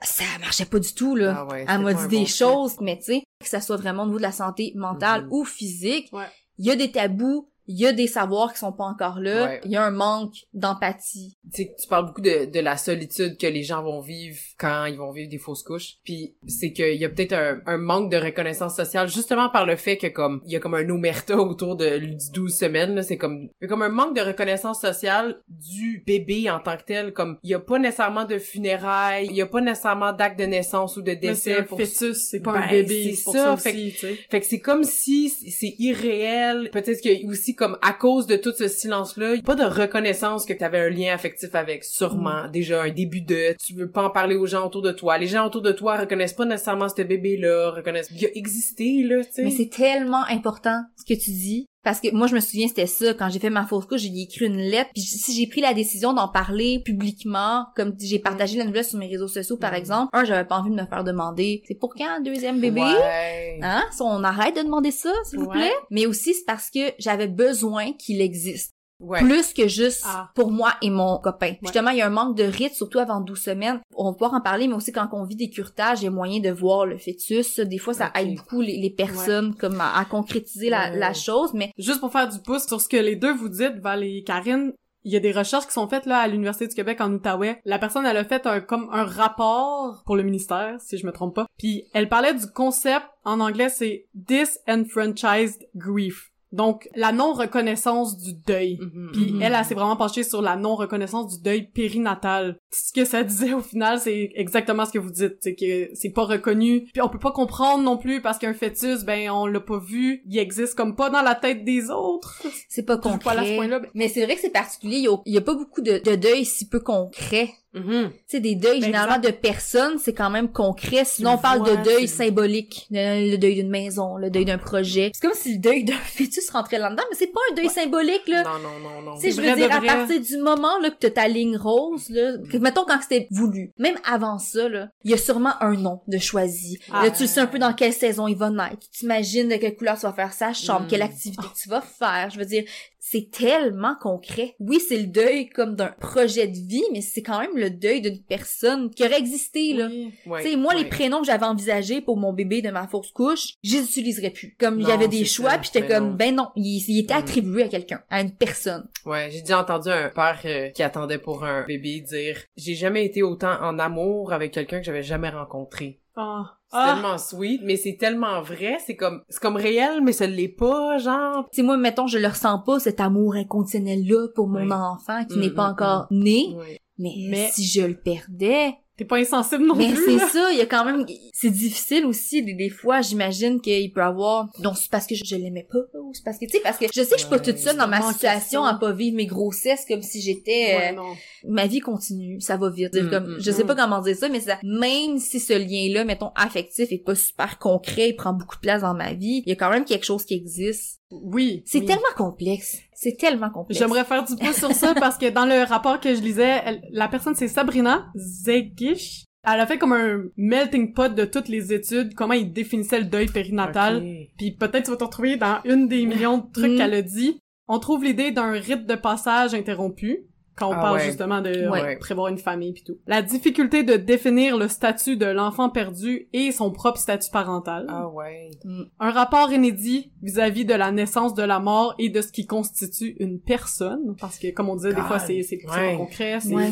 ça marchait pas du tout, là.
Ah ouais,
Elle m'a dit des
bon
choses, mais tu sais, que ça soit vraiment au niveau de la santé mentale
Mhm.
ou physique,
Ouais.
il y a des tabous, il y a des savoirs qui sont pas encore là,
Ouais.
il y a un manque d'empathie.
tu sais, tu parles beaucoup de, de la solitude que les gens vont vivre quand ils vont vivre des fausses couches. Puis c'est qu'il y a peut-être un, un manque de reconnaissance sociale justement par le fait que comme il y a comme un omerta autour de du 12 semaines là, c'est comme il y a comme un manque de reconnaissance sociale du bébé en tant que tel comme il y a pas nécessairement de funérailles, il y a pas nécessairement d'acte de naissance ou de décès
un
pour
fœtus, c'est pas un
Ben,
bébé.
c'est ça,
ça,
fait
aussi, tu sais.
fait que c'est comme si c'est irréel. Peut-être que aussi comme à cause de tout ce silence-là, y a pas de reconnaissance que tu avais un lien affectif avec. Sûrement déjà un début de. Tu veux pas en parler aux gens autour de toi. Les gens autour de toi reconnaissent pas nécessairement ce bébé-là, reconnaissent. Il a existé là, tu sais.
Mais c'est tellement important ce que tu dis. Parce que moi, je me souviens, c'était ça. Quand j'ai fait ma fausse couche, j'ai écrit une lettre. Puis si j'ai pris la décision d'en parler publiquement, comme j'ai partagé la nouvelle sur mes réseaux sociaux, par
Mhm.
exemple, un, j'avais pas envie de me faire demander, c'est pour quand un deuxième bébé?
Ouais.
Hein? On arrête de demander ça, s'il vous plaît? Mais aussi, c'est parce que j'avais besoin qu'il existe.
Ouais.
Plus que juste
Ah.
pour moi et mon copain. Justement, il y a un manque de rythme, surtout avant 12 semaines. On va pouvoir en parler, mais aussi quand on vit des curetages, il y a moyen de voir le fœtus. Des fois, ça aide beaucoup les, les personnes comme à, à concrétiser la, la chose, mais
Juste pour faire du pouce sur ce que les deux vous dites, Val et Karine, il y a des recherches qui sont faites là à l'université du Québec en Outaouais. La personne elle a fait un comme un rapport pour le ministère, si je me trompe pas. Puis elle parlait du concept en anglais c'est disenfranchised grief. Donc, la non-reconnaissance du deuil.
Mhm.
Puis
Mhm.
elle, elle s'est vraiment penchée sur la non-reconnaissance du deuil périnatal. Ce que ça disait au final, c'est exactement ce que vous dites, c'est que c'est pas reconnu. Puis on peut pas comprendre non plus parce qu'un fœtus, ben on l'a pas vu, il existe comme pas dans la tête des autres.
C'est pas
suis pas là à ce
concret.
point-là. ben-
Mais c'est vrai que c'est particulier. Il y a, il y a pas beaucoup de, de deuil si peu concret. Tu sais, des deuils,
Ben,
généralement,
exact.
de personnes, c'est quand même concret. Sinon, on parle
vois,
de deuil symbolique. Le, le deuil d'une maison, le deuil d'un projet. C'est comme si le deuil d'un fœtus rentrait là-dedans, mais c'est pas un deuil symbolique, là.
Non, non, non, non.
Tu sais, je veux dire, à
vrai.
partir du moment, là, que t'as ta ligne rose, là, que, mettons quand c'était voulu. Même avant ça, là, il y a sûrement un nom de choisi.
Ah.
là, tu sais un peu dans quelle saison il va naître. Tu t'imagines de quelle couleur tu vas faire sa chambre,
Mm.
quelle activité tu vas faire. Je veux dire, c'est tellement concret. Oui, c'est le deuil comme d'un projet de vie, mais c'est quand même le deuil d'une personne qui aurait existé, là.
Oui.
Tu sais, moi, les prénoms que j'avais envisagés pour mon bébé de ma fausse couche, je les utiliserais plus. Comme il y avait des choix, puis j'étais
Ben
comme,
non.
ben non, il, il était
Mm.
attribué à quelqu'un, à une personne.
Ouais, j'ai déjà entendu un père euh, qui attendait pour un bébé dire « J'ai jamais été autant en amour avec quelqu'un que j'avais jamais rencontré.
Ah. »
C'est
Ah.
tellement sweet, mais c'est tellement vrai, c'est comme c'est comme réel, mais ça l'est pas, genre.
Tu sais, moi, mettons, je le ressens pas, cet amour inconditionnel-là pour mon
Oui.
enfant qui
Mm,
n'est pas
mm,
encore né.
Ouais.
Mais,
Mais-
si je le perdais...
T'es pas insensible non
Mais
plus.
c'est
là.
ça, il y a quand même... C'est difficile aussi, des, des fois, j'imagine qu'il peut avoir... Non, c'est parce que je, je l'aimais pas, ou c'est parce que... Tu sais, parce que je sais que je suis pas toute seule dans ma situation à pas vivre mes grossesses comme si j'étais... Euh, ma vie continue, ça va vite. Dire
Mm,
comme,
mm,
je sais
mm.
pas comment dire ça, mais ça, même si ce lien-là, mettons, affectif est pas super concret, il prend beaucoup de place dans ma vie, il y a quand même quelque chose qui existe.
Oui.
C'est
oui.
tellement complexe. C'est tellement complexe.
J'aimerais faire du pouce sur ça parce que dans le rapport que je lisais, elle- la personne c'est Sabrina Zegish. Elle a fait comme un melting pot de toutes les études, comment il définissait le deuil périnatal.
Ok.
Puis peut-être tu vas te retrouver dans une des millions de trucs
Mm.
qu'elle a dit. On trouve l'idée d'un rite de passage interrompu quand on
Ah
parle
ouais.
justement de
Ouais.
prévoir une famille puis tout. La difficulté de définir le statut de l'enfant perdu et son propre statut parental.
Ah ouais.
Un rapport inédit vis-à-vis de la naissance, de la mort et de ce qui constitue une personne. Parce que, comme on disait, des fois, c'est, c'est, c'est
Ouais.
pas concret. C'est
Ouais.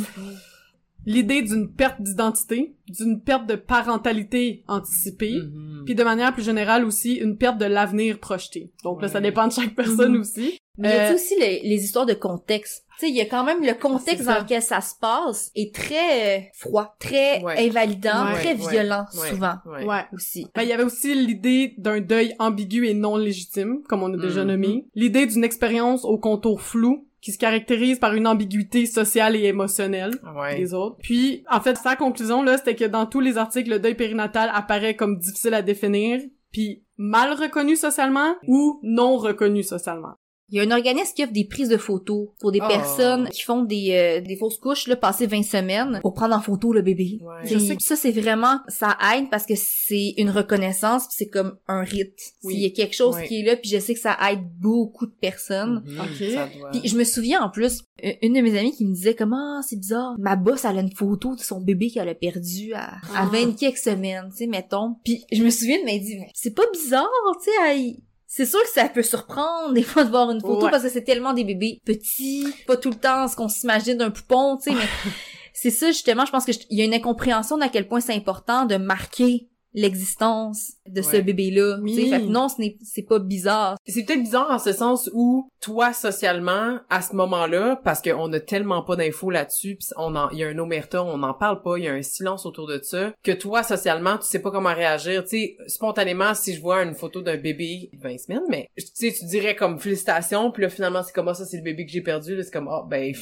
L'idée d'une perte d'identité, d'une perte de parentalité anticipée,
Mhm.
puis de manière plus générale aussi, une perte de l'avenir projeté. Donc là, ça dépend de chaque personne
Mhm.
aussi.
Mais il y a
Euh,
aussi les, les histoires de contexte? Tu sais, il y a quand même le contexte dans lequel ça se passe est très euh, froid, très
Ouais.
invalidant,
Ouais,
très
ouais,
violent
ouais,
souvent
Ouais.
Aussi.
Ben, il y avait aussi l'idée d'un deuil ambigu et non légitime, comme on a déjà
Mhm.
nommé. L'idée d'une expérience au contour flou, qui se caractérise par une ambiguïté sociale et émotionnelle.
Ouais.
les autres. Puis, en fait, sa conclusion, là, c'était que dans tous les articles, le deuil périnatal apparaît comme difficile à définir, puis mal reconnu socialement ou non reconnu socialement.
Il y a un organisme qui offre des prises de photos pour des
Oh.
personnes qui font des, euh, des fausses couches, là, passer 20 semaines pour prendre en photo le bébé.
Ouais.
Je sais
Puis ça, c'est vraiment, ça aide parce que c'est une reconnaissance puis c'est comme un rite.
Oui.
S'il y a quelque chose qui est là puis je sais que ça aide beaucoup de personnes.
Mhm.
Ok.
Ça doit-
Puis je me souviens en plus, une de mes amies qui me disait comment c'est bizarre, ma boss elle a une photo de son bébé qu'elle a perdu à, à
Ah.
20 quelques semaines, tu sais, mettons. Puis je me souviens de m'être dit, c'est pas bizarre, tu sais, elle- c'est sûr que ça peut surprendre des fois de voir une photo
Ouais.
parce que c'est tellement des bébés petits, pas tout le temps ce qu'on s'imagine d'un poupon, tu sais, mais c'est ça justement, je pense que je- il y a une incompréhension d'à quel point c'est important de marquer l'existence de ce
Ouais.
bébé-là. tu sais.
Oui.
Fait que non, ce n'est c'est pas bizarre.
C'est peut-être bizarre en ce sens où toi socialement à ce moment-là parce qu'on a tellement pas d'infos là-dessus pis on en il y a un omerta, on n'en parle pas, il y a un silence autour de ça que toi socialement tu sais pas comment réagir, tu sais spontanément si je vois une photo d'un bébé de 20 semaines mais tu sais tu dirais comme félicitations puis là finalement c'est comme ah, ça c'est le bébé que j'ai perdu là c'est comme ah ben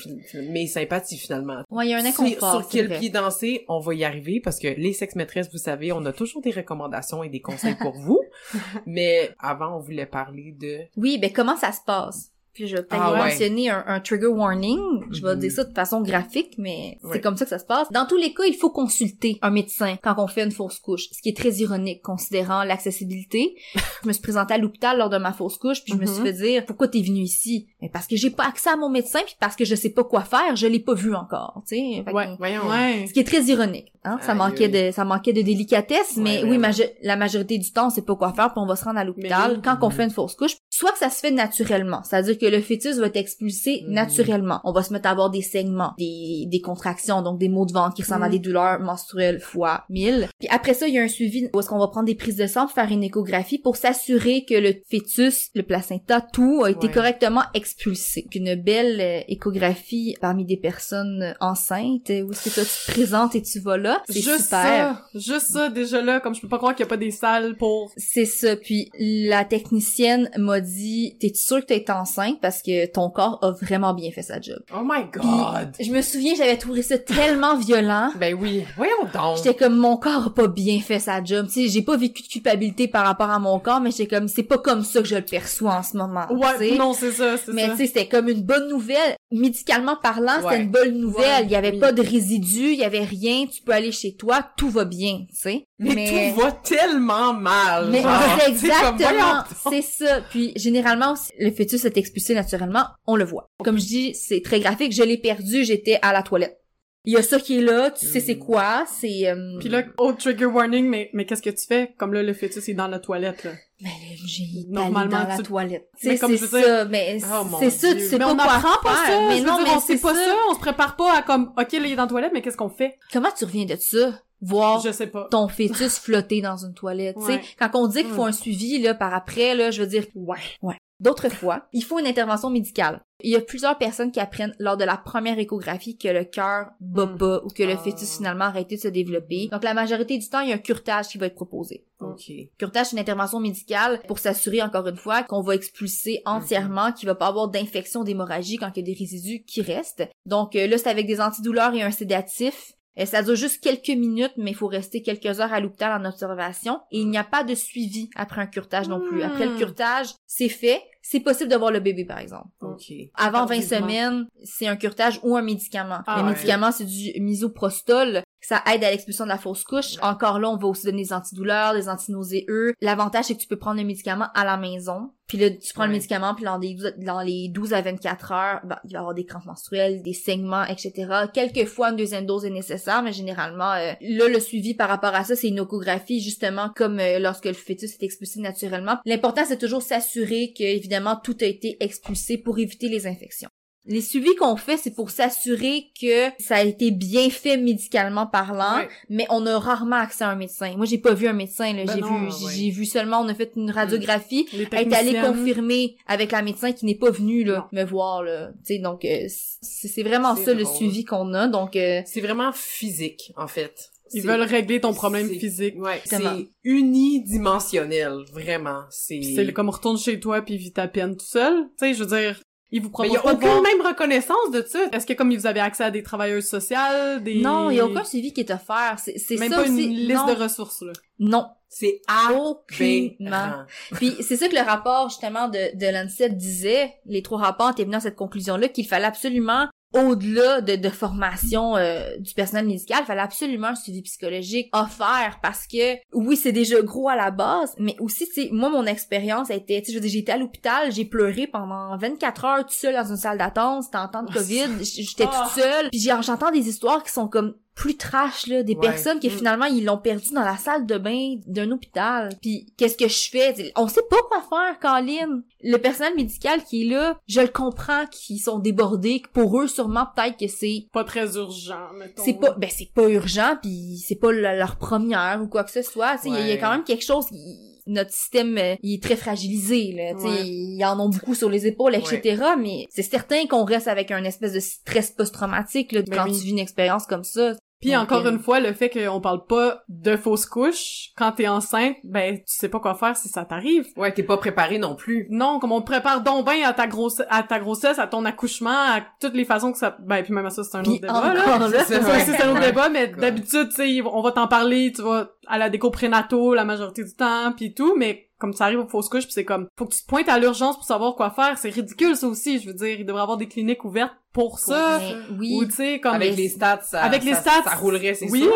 mes sympathies finalement.
Ouais, il y a un inconfort.
Sur quel
vrai.
pied danser, on va y arriver parce que les sex maîtresses, vous savez, on a toujours des recommandations et des conseils pour vous. Mais avant, on voulait parler de
Oui, ben comment ça se passe? Puis je vais peut-être
Ah ouais.
mentionner un, un trigger warning. Je vais
Mhm.
dire ça de façon graphique, mais c'est
Ouais.
comme ça que ça se passe. Dans tous les cas, il faut consulter un médecin quand on fait une fausse couche, ce qui est très ironique considérant l'accessibilité. je me suis présentée à l'hôpital lors de ma fausse couche, puis je me suis
Mhm.
fait dire pourquoi t'es venue ici Mais parce que j'ai pas accès à mon médecin, puis parce que je sais pas quoi faire, je l'ai pas vu encore, tu sais. Que-
Ouais,
Voyons.
ouais.
ce qui est très ironique, hein. Ça manquait de, ça manquait de délicatesse, mais
Ouais,
oui, maje- la majorité du temps, on sait pas quoi faire, puis on va se rendre à l'hôpital quand on
Mhm.
fait une fausse couche. Soit que ça se fait naturellement, c'est-à-dire que le fœtus va être expulsé
Mhm.
naturellement. On va se mettre à avoir des saignements, des, des contractions, donc des maux de ventre qui ressemblent à
Mhm.
des douleurs menstruelles fois 1000. Puis après ça, il y a un suivi où est-ce qu'on va prendre des prises de sang pour faire une échographie pour s'assurer que le fœtus, le placenta, tout a été
Ouais.
correctement expulsé. Une belle euh, échographie parmi des personnes enceintes euh, où est-ce que toi tu te présentes et tu vas là. C'est
Juste
super.
ça, juste ça, déjà là, comme je peux pas croire qu'il y a pas des salles pour...
C'est ça. Puis la technicienne m'a dit, t'es sûr que t'es enceinte parce que ton corps a vraiment bien fait sa job.
Oh my god!
Je me souviens, j'avais trouvé ça tellement violent.
Ben oui, voyons donc!
J'étais comme mon corps a pas bien fait sa job. Tu sais, j'ai pas vécu de culpabilité par rapport à mon corps, mais j'étais comme c'est pas comme ça que je le perçois en ce moment.
Ouais,
sais.
non, c'est ça, c'est
Mais
ça.
tu sais, c'était comme une bonne nouvelle. Médicalement parlant,
Ouais.
c'était une bonne nouvelle.
Ouais,
il y avait
oui.
pas de résidus, il y avait rien. Tu peux aller chez toi, tout va bien, tu sais.
Mais, tout va tellement mal!
Mais c'est exactement, c'est ça. Puis généralement, aussi, le fœtus est expulsé naturellement, on le voit. Comme je dis, c'est très graphique. Je l'ai perdu, j'étais à la toilette. Il y a ça qui est là, tu sais c'est
Mm.
quoi, c'est... euh,
Puis là, oh, trigger warning, mais, mais qu'est-ce que tu fais? Comme là, le fœtus est dans la toilette, là.
Mais là, j'ai
Normalement,
dans la
tu-
toilette. Sais,
comme
c'est
je veux
ça, mais
Oh, mon
c'est ça, tu
Dieu.
sais
mais
pas
on
quoi
n'apprend pas
faire.
ça!
Mais non,
dire,
mais
on sait
c'est
pas
ça.
ça. on se prépare pas à comme, ok, là, il est dans la toilette, mais qu'est-ce qu'on fait?
Comment tu reviens de ça? Voir
Je sais pas.
ton fœtus flotter dans une toilette. Tu sais,
Ouais.
quand on dit qu'il faut un suivi là par après là, je veux dire
Ouais.
D'autres fois, il faut une intervention médicale. Il y a plusieurs personnes qui apprennent lors de la première échographie que le cœur bat
Mm.
pas ou que le
Ah.
fœtus finalement a arrêté de se développer. Donc la majorité du temps, il y a un curtage qui va être proposé.
Ok.
Curtage, c'est une intervention médicale pour s'assurer encore une fois qu'on va expulser entièrement, qu'il va pas avoir d'infection, d'hémorragie quand il y a des résidus qui restent. Donc euh, là, c'est avec des antidouleurs et un sédatif. Euh, ça dure juste quelques minutes, mais il faut rester quelques heures à l'hôpital en observation. Et il n'y a pas de suivi après un curtage non plus. Après le
Hmm.
curtage, c'est fait. C'est possible de voir le bébé, par exemple.
Ok.
Avant 20
Tardivement.
semaines, c'est un curtage ou un médicament.
Ah
le
ouais.
médicament, c'est du misoprostol. Ça aide à l'expulsion de la fausse couche. Encore là, on va aussi donner des antidouleurs, des antinauséeux. L'avantage, c'est que tu peux prendre le médicament à la maison. Puis là, tu prends le médicament, puis dans, des, dans les 12 à 24 heures, ben, il va y avoir des crampes menstruelles, des saignements, etc. Quelquefois, une deuxième dose est nécessaire, mais généralement, euh, là, le suivi par rapport à ça, c'est une échographie, justement, comme euh, lorsque le fœtus est expulsé naturellement. L'important, c'est toujours s'assurer que, évidemment, tout a été expulsé pour éviter les infections. Les suivis qu'on fait, c'est pour s'assurer que ça a été bien fait médicalement parlant, mais on a rarement accès à un médecin. Moi, j'ai pas vu un médecin, là.
Ben
j'ai
non,
vu, j'ai- vu seulement, on a fait une radiographie,
Les
elle est allée confirmer avec la médecin qui n'est pas venue, là, me voir, là. Tu sais, donc, euh, c'est c'est vraiment
C'est
ça, le suivi qu'on a, donc, euh,
C'est vraiment physique, en fait.
Ils
C'est-
veulent régler ton problème
c'est-
physique.
Ouais, c'est unidimensionnel, vraiment. C'est
comme retourne chez toi puis vis ta peine tout seul. Tu sais, je veux dire, ils vous
Mais il y
proposent
a aucune
voir-
même reconnaissance de ça.
Est-ce que comme vous avez accès à des travailleuses sociales, des...
non, il y a aucun suivi qui est offert. C'est c'est
Même
ça
pas une liste
non,
de ressources, là.
non,
C'est
aucunement. Puis c'est ça que le rapport justement de, de l'ANSET disait, les trois rapports étaient venus à cette conclusion-là, qu'il fallait absolument, au-delà de, de formation euh, du personnel médical, il fallait absolument un suivi psychologique offert parce que oui, c'est déjà gros à la base, mais aussi, tu sais, moi, mon expérience a été, tu sais, je veux dire, j'ai été à l'hôpital, j'ai pleuré pendant 24 heures tout seul dans une salle d'attente, c'était en temps de
Ah,
COVID, j'étais
Ah.
toute seule, puis j'ai- j'entends des histoires qui sont comme plus trash là des
Ouais.
personnes qui
Mm.
finalement ils l'ont perdu dans la salle de bain d'un hôpital puis qu'est-ce que je fais? On sait pas quoi faire Colin le personnel médical qui est là je le comprends qu'ils sont débordés que pour eux sûrement peut-être que c'est
Pas très urgent, mettons.
c'est pas ben c'est pas urgent puis c'est pas le- leur première ou quoi que ce soit tu sais il y a- y, quand même quelque chose qui- notre système euh, il est très fragilisé là
Ouais.
ils en ont beaucoup sur les épaules etc mais c'est certain qu'on reste avec un espèce de stress post-traumatique là,
Ben
quand
oui.
tu vis une expérience comme ça
Puis encore
euh,
une fois, le fait qu'on parle pas de fausses couches, quand t'es enceinte, ben, tu sais pas quoi faire si ça t'arrive.
Ouais, t'es pas préparé non plus.
Non, comme on te prépare donc bien à ta grosse, à ta grossesse, à ton accouchement, à toutes les façons que ça, ben, puis même à ça, c'est un
Puis
autre débat, là.
C'est
Ça
Ouais.
aussi, c'est un autre débat, mais d'habitude, tu sais, on va t'en parler, tu vas à la déco prénato la majorité du temps, puis tout, mais comme ça arrive aux fausses couches, puis c'est comme, faut que tu te pointes à l'urgence pour savoir quoi faire, c'est ridicule, ça aussi, je veux dire, il devrait y avoir des cliniques ouvertes pour ça.
Mais
Ou
oui,
tu sais, comme...
Avec les stats, ça,
Avec les
ça-
stats,
ça roulerait, c'est
oui.
sûr.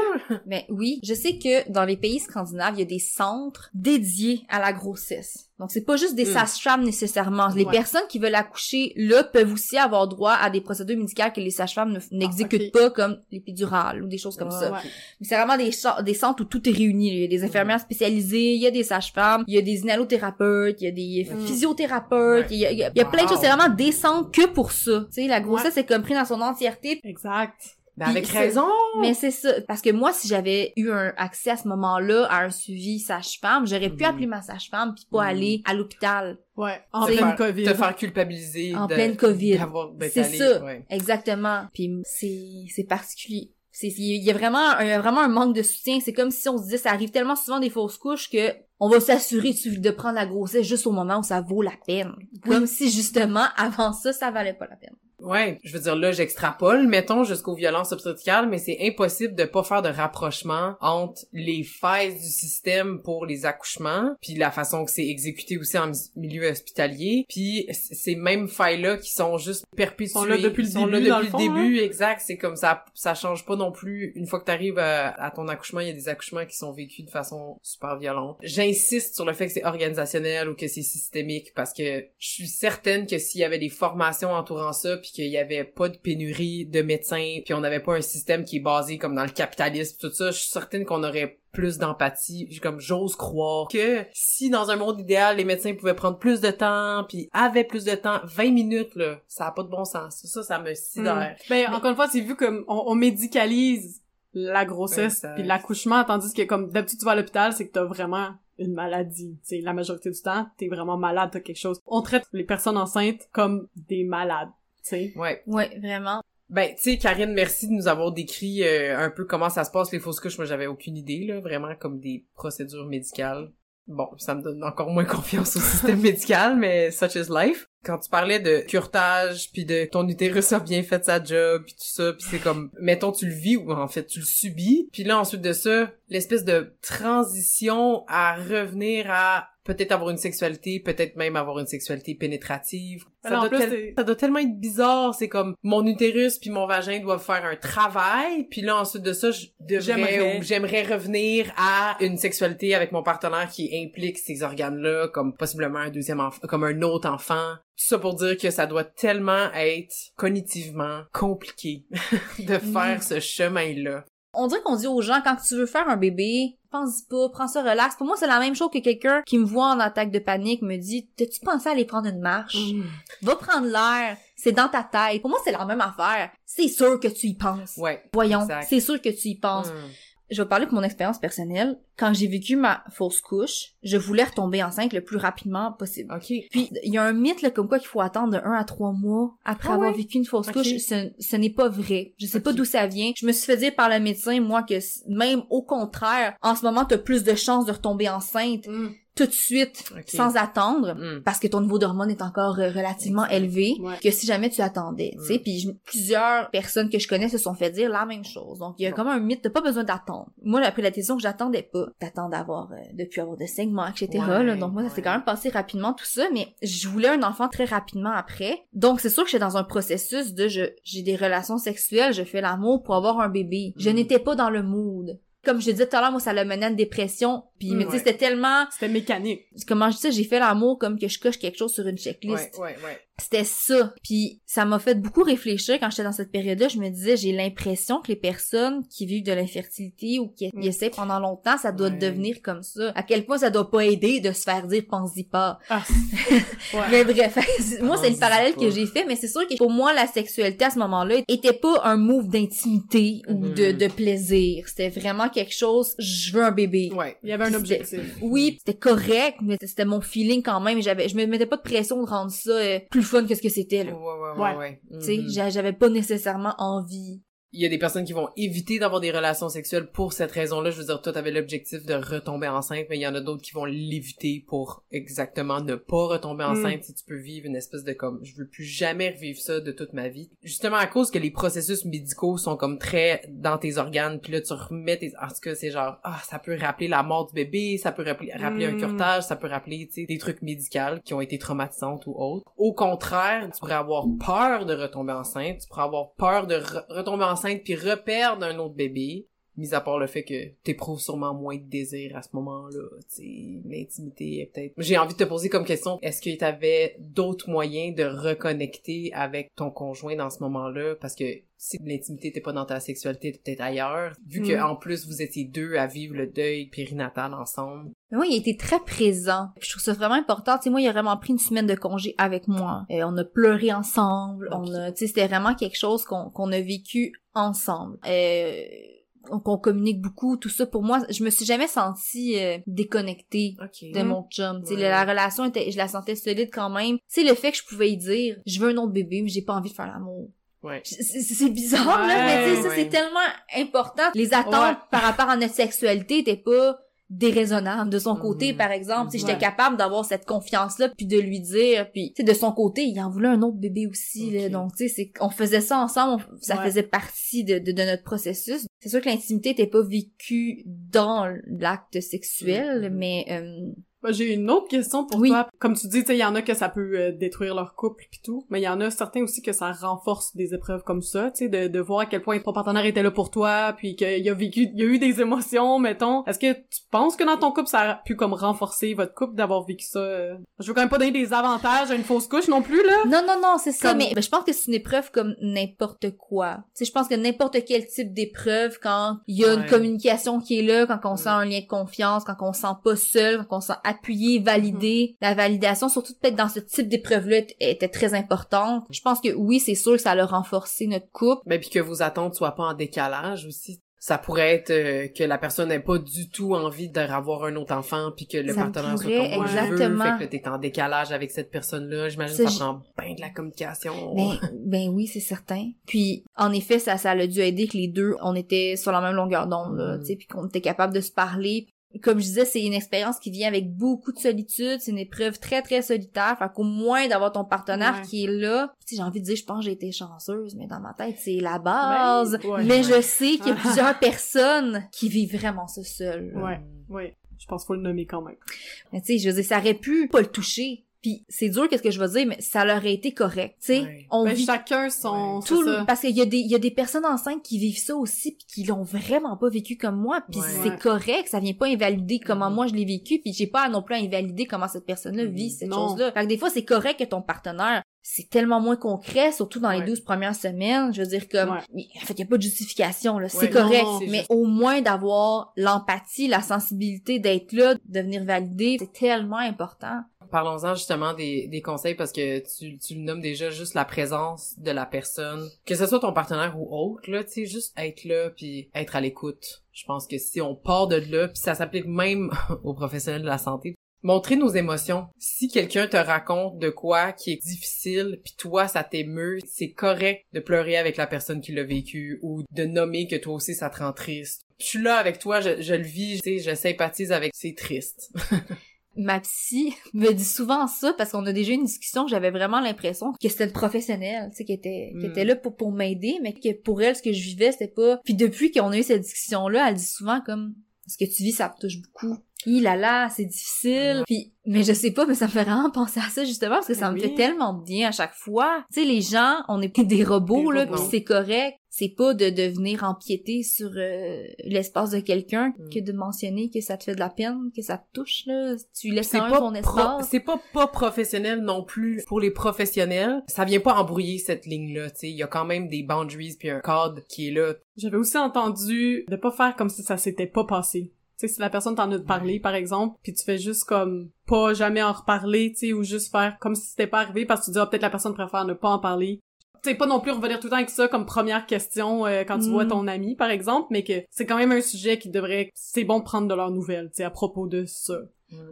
mais oui, je sais que dans les pays scandinaves, il y a des centres dédiés à la grossesse. Donc c'est pas juste des
Mm.
sages-femmes nécessairement. Les
Ouais.
personnes qui veulent accoucher là peuvent aussi avoir droit à des procédures médicales que les sages-femmes ne- n'exécutent pas comme l'épidurale ou des choses comme
Ah,
ça.
Ouais.
Mais c'est vraiment des, des centres où tout est réuni. Il y a des infirmières spécialisées, il y a des sages-femmes, il y a des inhalothérapeutes, il y a des
Mm.
physiothérapeutes,
Ouais.
il y a, il y a- il y a plein de choses. C'est vraiment des centres que pour ça. Tu sais, la grossesse est comme pris dans son entièreté.
Exact.
Ben, avec
c'est-
raison.
Mais c'est ça. Parce que moi, si j'avais eu un accès à ce moment-là à un suivi sage-femme, j'aurais pu
Mhm.
appeler ma sage-femme puis pas
Mhm.
aller à l'hôpital.
Ouais. En pleine COVID.
Te faire culpabiliser.
En
de-
pleine COVID. C'est ça.
ouais.
Exactement. Puis c'est c'est particulier. C'est il y a vraiment un, il y a vraiment un manque de soutien. C'est comme si on se disait ça arrive tellement souvent des fausses couches que on va s'assurer de de prendre la grossesse juste au moment où ça vaut la peine. Comme si justement avant ça ça valait pas la peine.
Ouais, je veux dire là, j'extrapole, mettons jusqu'aux violences obstétricales, mais c'est impossible de pas faire de rapprochement entre les failles du système pour les accouchements, puis la façon que c'est exécuté aussi en mi- milieu hospitalier, puis ces mêmes failles-là qui sont juste perpétuées,
Sont là depuis le
sont là
début, dans
depuis
le
le
fond,
début, exact. C'est comme ça, ça change pas non plus. Une fois que t'arrives à, à ton accouchement, il y a des accouchements qui sont vécus de façon super violente. J'insiste sur le fait que c'est organisationnel ou que c'est systémique parce que je suis certaine que s'il y avait des formations entourant ça puis qu'il y avait pas de pénurie de médecins puis on n'avait pas un système qui est basé comme dans le capitalisme tout ça, je suis certaine qu'on aurait plus d'empathie, comme j'ose croire que si dans un monde idéal les médecins pouvaient prendre plus de temps puis avaient plus de temps, 20 minutes là, ça a pas de bon sens. Ça ça me sidère.
Mm. Ben, encore une fois, c'est vu comme on, on médicalise la grossesse puis l'accouchement, tandis que comme d'habitude tu vas à l'hôpital, c'est que t'as vraiment une maladie. Sais, la majorité du temps, t'es vraiment malade, t'as quelque chose. On traite les personnes enceintes comme des malades. Sais.
Ouais.
Ouais, vraiment.
Ben, tu sais, Karine, merci de nous avoir décrit euh, un peu comment ça se passe, les fausses couches. Moi, j'avais aucune idée, là, vraiment comme des procédures médicales. Bon, ça me donne encore moins confiance au système médical, mais such is life. Quand tu parlais de curetage, puis de ton utérus a bien fait sa job, puis tout ça, puis c'est comme, mettons, tu le vis ou en fait tu le subis, puis là ensuite de ça, l'espèce de transition à revenir à peut-être avoir une sexualité, peut-être même avoir une sexualité pénétrative. Ça,
Alors,
doit,
plus,
tel-
c'est-
ça doit tellement être bizarre, c'est comme mon utérus puis mon vagin doivent faire un travail, puis là ensuite de ça, je devrais
J'aimerais.
ou j'aimerais revenir à une sexualité avec mon partenaire qui implique ces organes-là, comme possiblement un deuxième enfant, comme un autre enfant. Tout ça pour dire que ça doit tellement être cognitivement compliqué de faire ce chemin-là.
On dirait qu'on dit aux gens, quand tu veux faire un bébé, pense-y pas, prends ça relax. Pour moi, c'est la même chose que quelqu'un qui me voit en attaque de panique me dit, t'as-tu pensé à aller prendre une marche?
Mm.
Va prendre l'air. C'est dans ta tête. Pour moi, c'est la même affaire. C'est sûr que tu y penses.
Ouais.
Voyons, c'est sûr que tu y penses.
Mm.
Je vais parler de mon expérience personnelle. Quand j'ai vécu ma fausse couche, je voulais retomber enceinte le plus rapidement possible. Puis il y a un mythe là, comme quoi qu'il faut attendre de 1 à 3 mois après
Ah
avoir
ouais?
vécu une fausse couche. Ce, ce n'est pas vrai. Je sais pas d'où ça vient. Je me suis fait dire par le médecin, moi, que même au contraire, en ce moment, t'as plus de chances de retomber enceinte
Mm.
Tout de suite, sans attendre.
Mm.
Parce que ton niveau d'hormones est encore euh, relativement élevé
Ouais.
que si jamais tu attendais, tu sais.
Mm.
Puis plusieurs personnes que je connais se sont fait dire la même chose. Donc il y a
Bon.
comme un mythe, t'as pas besoin d'attendre. Moi, j'ai pris la décision que j'attendais pas d'attendre d'avoir, euh, de plus avoir de saignements, etc.
Ouais,
là. Donc moi, ça s'est
ouais.
quand même passé rapidement tout ça, mais je voulais un enfant très rapidement après. Donc c'est sûr que j'étais dans un processus de je, j'ai des relations sexuelles, je fais l'amour pour avoir un bébé. Je
Mm.
n'étais pas dans le mood. Comme je disais tout à l'heure, moi, ça l'a mené à une dépression. Puis,
Mm,
mais tu sais,
ouais.
c'était tellement...
C'était mécanique.
Comment je dis ça? J'ai fait l'amour comme que je coche quelque chose sur une checklist.
Ouais, ouais, ouais.
C'était ça. Puis ça m'a fait beaucoup réfléchir quand j'étais dans cette période-là. Je me disais, j'ai l'impression que les personnes qui vivent de l'infertilité ou qui
Mm.
y essaient pendant longtemps, ça doit
Ouais.
devenir comme ça. À quel point ça doit pas aider de se faire dire pense-y pas.
Ah, ouais.
Mais bref, moi c'est le parallèle
pas.
que j'ai fait, mais c'est sûr que pour moi la sexualité à ce moment-là était pas un move d'intimité ou de, de plaisir. C'était vraiment quelque chose, je veux un bébé.
Ouais.
Il y avait un objectif.
Oui, c'était correct, mais c'était mon feeling quand même. J'avais, je me mettais pas de pression de rendre ça euh, plus fun que ce que c'était.
Ouais,
Là.
ouais, ouais,
Ouais.
ouais.
Tu sais,
Mhm.
j'a- j'avais pas nécessairement envie.
Il y a des personnes qui vont éviter d'avoir des relations sexuelles pour cette raison-là. Je veux dire, toi, t'avais l'objectif de retomber enceinte, mais il y en a d'autres qui vont l'éviter pour exactement ne pas retomber
Mm.
enceinte si tu peux vivre une espèce de comme, je veux plus jamais revivre ça de toute ma vie. Justement à cause que les processus médicaux sont comme très dans tes organes, puis là, tu remets tes, en tout cas, c'est genre, ah, ça peut rappeler la mort du bébé, ça peut rappeler, rappeler un
Mm.
curtage, ça peut rappeler, tu sais, des trucs médicaux qui ont été traumatisantes ou autres. Au contraire, tu pourrais avoir peur de retomber enceinte, tu pourrais avoir peur de re- retomber enceinte puis reperdre un autre bébé. Mis à part le fait que t'éprouves sûrement moins de désir à ce moment-là, l'intimité est peut-être... J'ai envie de te poser comme question, est-ce que t'avais d'autres moyens de reconnecter avec ton conjoint dans ce moment-là? Parce que si l'intimité était pas dans ta sexualité, peut-être ailleurs. Vu que
Mm.
en plus vous étiez deux à vivre le deuil périnatal ensemble.
Mais moi, il été très présent. Je trouve ça vraiment important. Tu sais, moi, il a vraiment pris une semaine de congé avec moi. Et on a pleuré ensemble. On a, tu sais, c'était vraiment quelque chose qu'on a vécu ensemble. Euh, qu'on communique beaucoup, tout ça. Pour moi, je me suis jamais sentie euh, déconnectée de mon chum.
Ouais.
la relation était, je la sentais solide quand même. C'est le fait que je pouvais y dire, je veux un autre bébé, mais j'ai pas envie de faire l'amour.
Ouais.
C'est bizarre, là, mais ça, c'est tellement important. Les attentes par rapport à notre sexualité étaient pas déraisonnables de son côté,
Mhm.
par exemple. Si j'étais
Ouais.
capable d'avoir cette confiance-là, puis de lui dire, puis tu sais, de son côté, il en voulait un autre bébé aussi, là. Donc, tu sais, c'est, on faisait ça ensemble, on- ça
Ouais.
faisait partie de, de, de notre processus. C'est sûr que l'intimité était pas vécue dans l'acte sexuel,
Mhm.
mais euh,
J'ai une autre question pour
Oui.
toi. Comme tu dis, tu sais, il y en a que ça peut euh, détruire leur couple pis tout, mais il y en a certains aussi que ça renforce des épreuves comme ça, tu sais, de, de voir à quel point ton partenaire était là pour toi, puis qu'il a vécu, il y a eu des émotions, mettons. Est-ce que tu penses que dans ton couple, ça a pu comme renforcer votre couple d'avoir vécu ça? euh? Je veux quand même pas donner des avantages à une fausse couche non plus, là.
Non, non, non, c'est ça,
Comme-
mais ben, je pense que c'est une épreuve comme n'importe quoi. Tu sais, je pense que n'importe quel type d'épreuve, quand il y a une communication qui est là, quand on
Mm.
sent un lien de confiance, quand on se sent pas seul, quand on se sent appuyé, validé, la validation, surtout peut-être dans ce type d'épreuve-là, était très importante. Je pense que oui, c'est sûr que ça a renforcé notre couple.
Ben puis que vos attentes soient pas en décalage aussi. Ça pourrait être euh, que la personne n'ait pas du tout envie de avoir un autre enfant puis que le
Ça
partenaire soit comme
exactement.
fait que t'es en décalage avec cette personne-là. J'imagine que ça prend bien de la communication.
Ben, ben oui, c'est certain. Puis, en effet, ça, ça a dû aider que les deux, on était sur la même longueur d'onde,
Mm.
tu sais, puis qu'on était capable de se parler. Comme je disais, c'est une expérience qui vient avec beaucoup de solitude, c'est une épreuve très, très solitaire. Fait qu'au moins d'avoir ton partenaire
Ouais.
qui est là, tu sais, j'ai envie de dire, je pense que j'ai été chanceuse, mais dans ma tête, c'est la base.
Ben, ouais.
mais
Ouais.
je sais qu'il y a plusieurs personnes qui vivent vraiment ça seul.
Ouais. Oui. Je pense qu'il faut le nommer quand même.
Mais tu sais, je veux dire, ça aurait pu pas le toucher. Puis c'est dur qu'est-ce que je veux dire, mais ça leur aurait été correct. Tu sais,
Ouais.
on
Ben,
vit
chacun son...
Ouais.
tout
ça.
parce qu'il y a des il y a des personnes enceintes qui vivent ça aussi puis qui l'ont vraiment pas vécu comme moi puis
Ouais.
c'est correct ça vient pas invalider comment moi je l'ai vécu puis j'ai pas non plus à invalider comment cette personne-là vit cette
Non.
chose-là fait que des fois c'est correct que ton partenaire c'est tellement moins concret surtout dans les
Ouais.
12 premières semaines je veux dire comme
Ouais.
en fait il y a pas de justification là c'est
Ouais,
correct
non,
mais
juste-
au moins d'avoir l'empathie la sensibilité d'être là de venir valider c'est tellement important
Parlons-en justement des, des conseils parce que tu, tu le nommes déjà juste la présence de la personne, que ce soit ton partenaire ou autre, là, tu sais, juste être là puis être à l'écoute. Je pense que si on part de là, puis ça s'applique même aux professionnels de la santé, montrer nos émotions. Si quelqu'un te raconte de quoi qui est difficile, puis toi ça t'émeut, c'est correct de pleurer avec la personne qui l'a vécu ou de nommer que toi aussi ça te rend triste. Je suis là avec toi, je, je le vis, je sympathise avec, c'est triste.
ma psy me dit souvent ça parce qu'on a déjà eu une discussion j'avais vraiment l'impression que c'était une professionnelle, tu sais, qui était, qui
Mm.
était là pour, pour m'aider, mais que pour elle, ce que je vivais, c'était pas... Puis depuis qu'on a eu cette discussion-là, elle dit souvent comme, ce que tu vis, ça me touche beaucoup. Il là là, c'est difficile. Puis, mais je sais pas, mais ça me fait vraiment penser à ça justement parce que ça me
Oui.
fait tellement bien à chaque fois. Tu sais, les gens, on est des robots
Des
là,
robots.
puis c'est correct. C'est pas de, de venir empiéter sur euh, l'espace de quelqu'un
Mm.
que de mentionner que ça te fait de la peine, que ça te touche là. Tu laisses
pas
ton espace.
c'est pas pas professionnel non plus pour les professionnels ça vient pas embrouiller cette ligne là tu sais il y a quand même des boundaries puis un cadre qui est là
J'avais aussi entendu de pas faire comme si ça s'était pas passé. Tu sais, si la personne t'en a parlé, par exemple, puis tu fais juste comme pas jamais en reparler, tu sais, ou juste faire comme si c'était pas arrivé parce que tu dis, ah, peut-être la personne préfère ne pas en parler. Tu sais, pas non plus revenir tout le temps avec ça comme première question euh, quand tu
Mm.
vois ton ami, par exemple, mais que c'est quand même un sujet qui devrait, c'est bon de prendre de leurs nouvelles, tu sais, à propos de ça.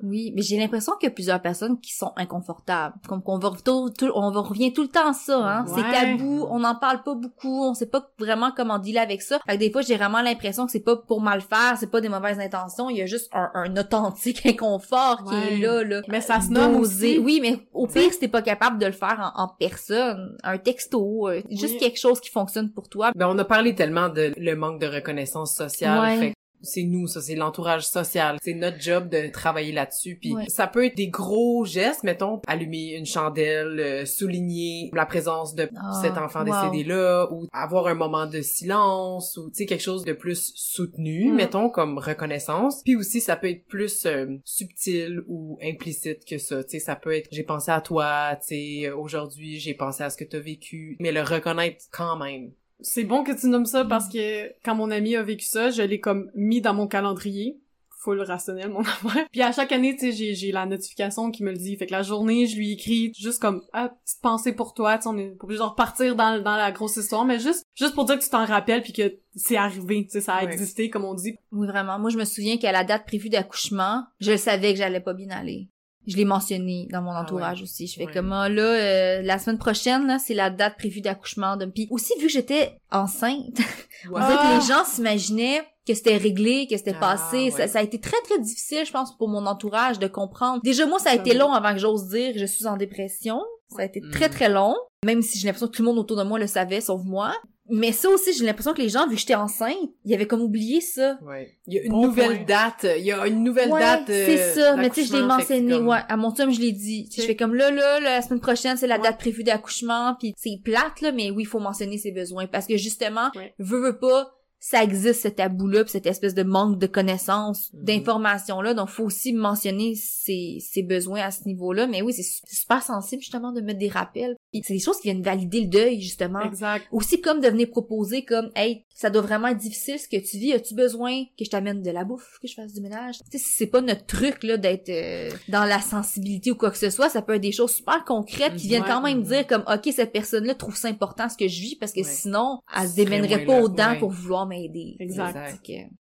Oui, mais j'ai l'impression qu'il y a plusieurs personnes qui sont inconfortables. Comme qu'on va, tout, tout- on va revient tout le temps à ça, hein. C'est tabou, on n'en parle pas beaucoup, on sait pas vraiment comment dealer avec ça. Fait que des fois, j'ai vraiment l'impression que c'est pas pour mal faire, c'est pas des mauvaises intentions, il y a juste un, un authentique inconfort qui
Ouais.
est là, là.
Mais ça se nomme aussi.
Oui, mais au pire, si t'es pas capable de le faire en, en personne, un texto, euh, juste
Oui.
quelque chose qui fonctionne pour toi.
Ben, on a parlé tellement de le manque de reconnaissance sociale.
Ouais.
Fait que c'est nous, ça, c'est l'entourage social. C'est notre job de travailler là-dessus. Puis
Ouais.
ça peut être des gros gestes, mettons, allumer une chandelle, euh, souligner la présence de
Ah,
cet enfant
wow.
décédé-là, ou avoir un moment de silence, ou tu sais, quelque chose de plus soutenu,
Mm.
mettons, comme reconnaissance. Puis aussi, ça peut être plus euh, subtil ou implicite que ça. Tu sais, ça peut être, j'ai pensé à toi, tu sais, aujourd'hui, j'ai pensé à ce que t'as vécu, mais le reconnaître quand même.
C'est bon que tu nommes ça
Mm.
parce que quand mon ami a vécu ça, je l'ai comme mis dans mon calendrier. Full rationnel, mon affaire. Puis à chaque année, tu sais, j'ai, j'ai la notification qui me le dit. Fait que la journée, je lui écris juste comme, ah, petite pensée pour toi. Tu sais, on est obligé de repartir dans, dans la grosse histoire, mais juste, juste pour dire que tu t'en rappelles puis que c'est arrivé. Tu sais, ça a existé, comme on dit.
Oui, vraiment. Moi, je me souviens qu'à la date prévue d'accouchement, je savais que j'allais pas bien aller. Je l'ai mentionné dans mon
Ah
entourage
ouais.
aussi. Je fais
Ouais.
comme ah, là, euh, la semaine prochaine, là, c'est la date prévue d'accouchement de Puis aussi, vu que j'étais enceinte, on dirait
Ah!
que les gens s'imaginaient que c'était réglé, que c'était
Ah,
passé. Ça,
ouais.
ça a été très, très difficile, je pense, pour mon entourage de comprendre. Déjà, moi, ça a été long avant que j'ose dire que je suis en dépression. Ça a été
Ouais.
très, très long. Même si j'ai l'impression que tout le monde autour de moi le savait, sauf moi. Mais ça aussi, j'ai l'impression que les gens, vu que j'étais enceinte, ils avaient comme oublié ça.
Ouais. Il y a une
Bon
nouvelle
point.
date. Il y a une nouvelle
Ouais,
date. euh,
c'est ça. Mais tu sais, je l'ai mentionné.
comme-
Ouais, à mon chum, je l'ai dit. Tu sais, Je fais comme là, là, la semaine prochaine, c'est la
Ouais.
date prévue d'accouchement. Puis c'est plate, là, mais oui, il faut mentionner ses besoins. Parce que justement,
Ouais.
veut, veut pas, ça existe ce tabou-là, cette espèce de manque de connaissances,
Mhm.
d'informations-là. Donc, faut aussi mentionner ses, ses besoins à ce niveau-là. Mais oui, c'est su- c'est super sensible, justement, de mettre des rappels. C'est des choses qui viennent valider le deuil, justement.
Exact.
Aussi comme de venir proposer comme hey ça doit vraiment être difficile ce que tu vis as-tu besoin que je t'amène de la bouffe que je fasse du ménage tu sais c'est pas notre truc là d'être euh, dans la sensibilité ou quoi que ce soit ça peut être des choses super concrètes qui viennent
Ouais.
quand même dire comme ok cette personne là trouve ça important ce que je vis parce que
Ouais.
sinon elle se
moins
pas
là,
autant
ouais.
pour vouloir m'aider
Exact.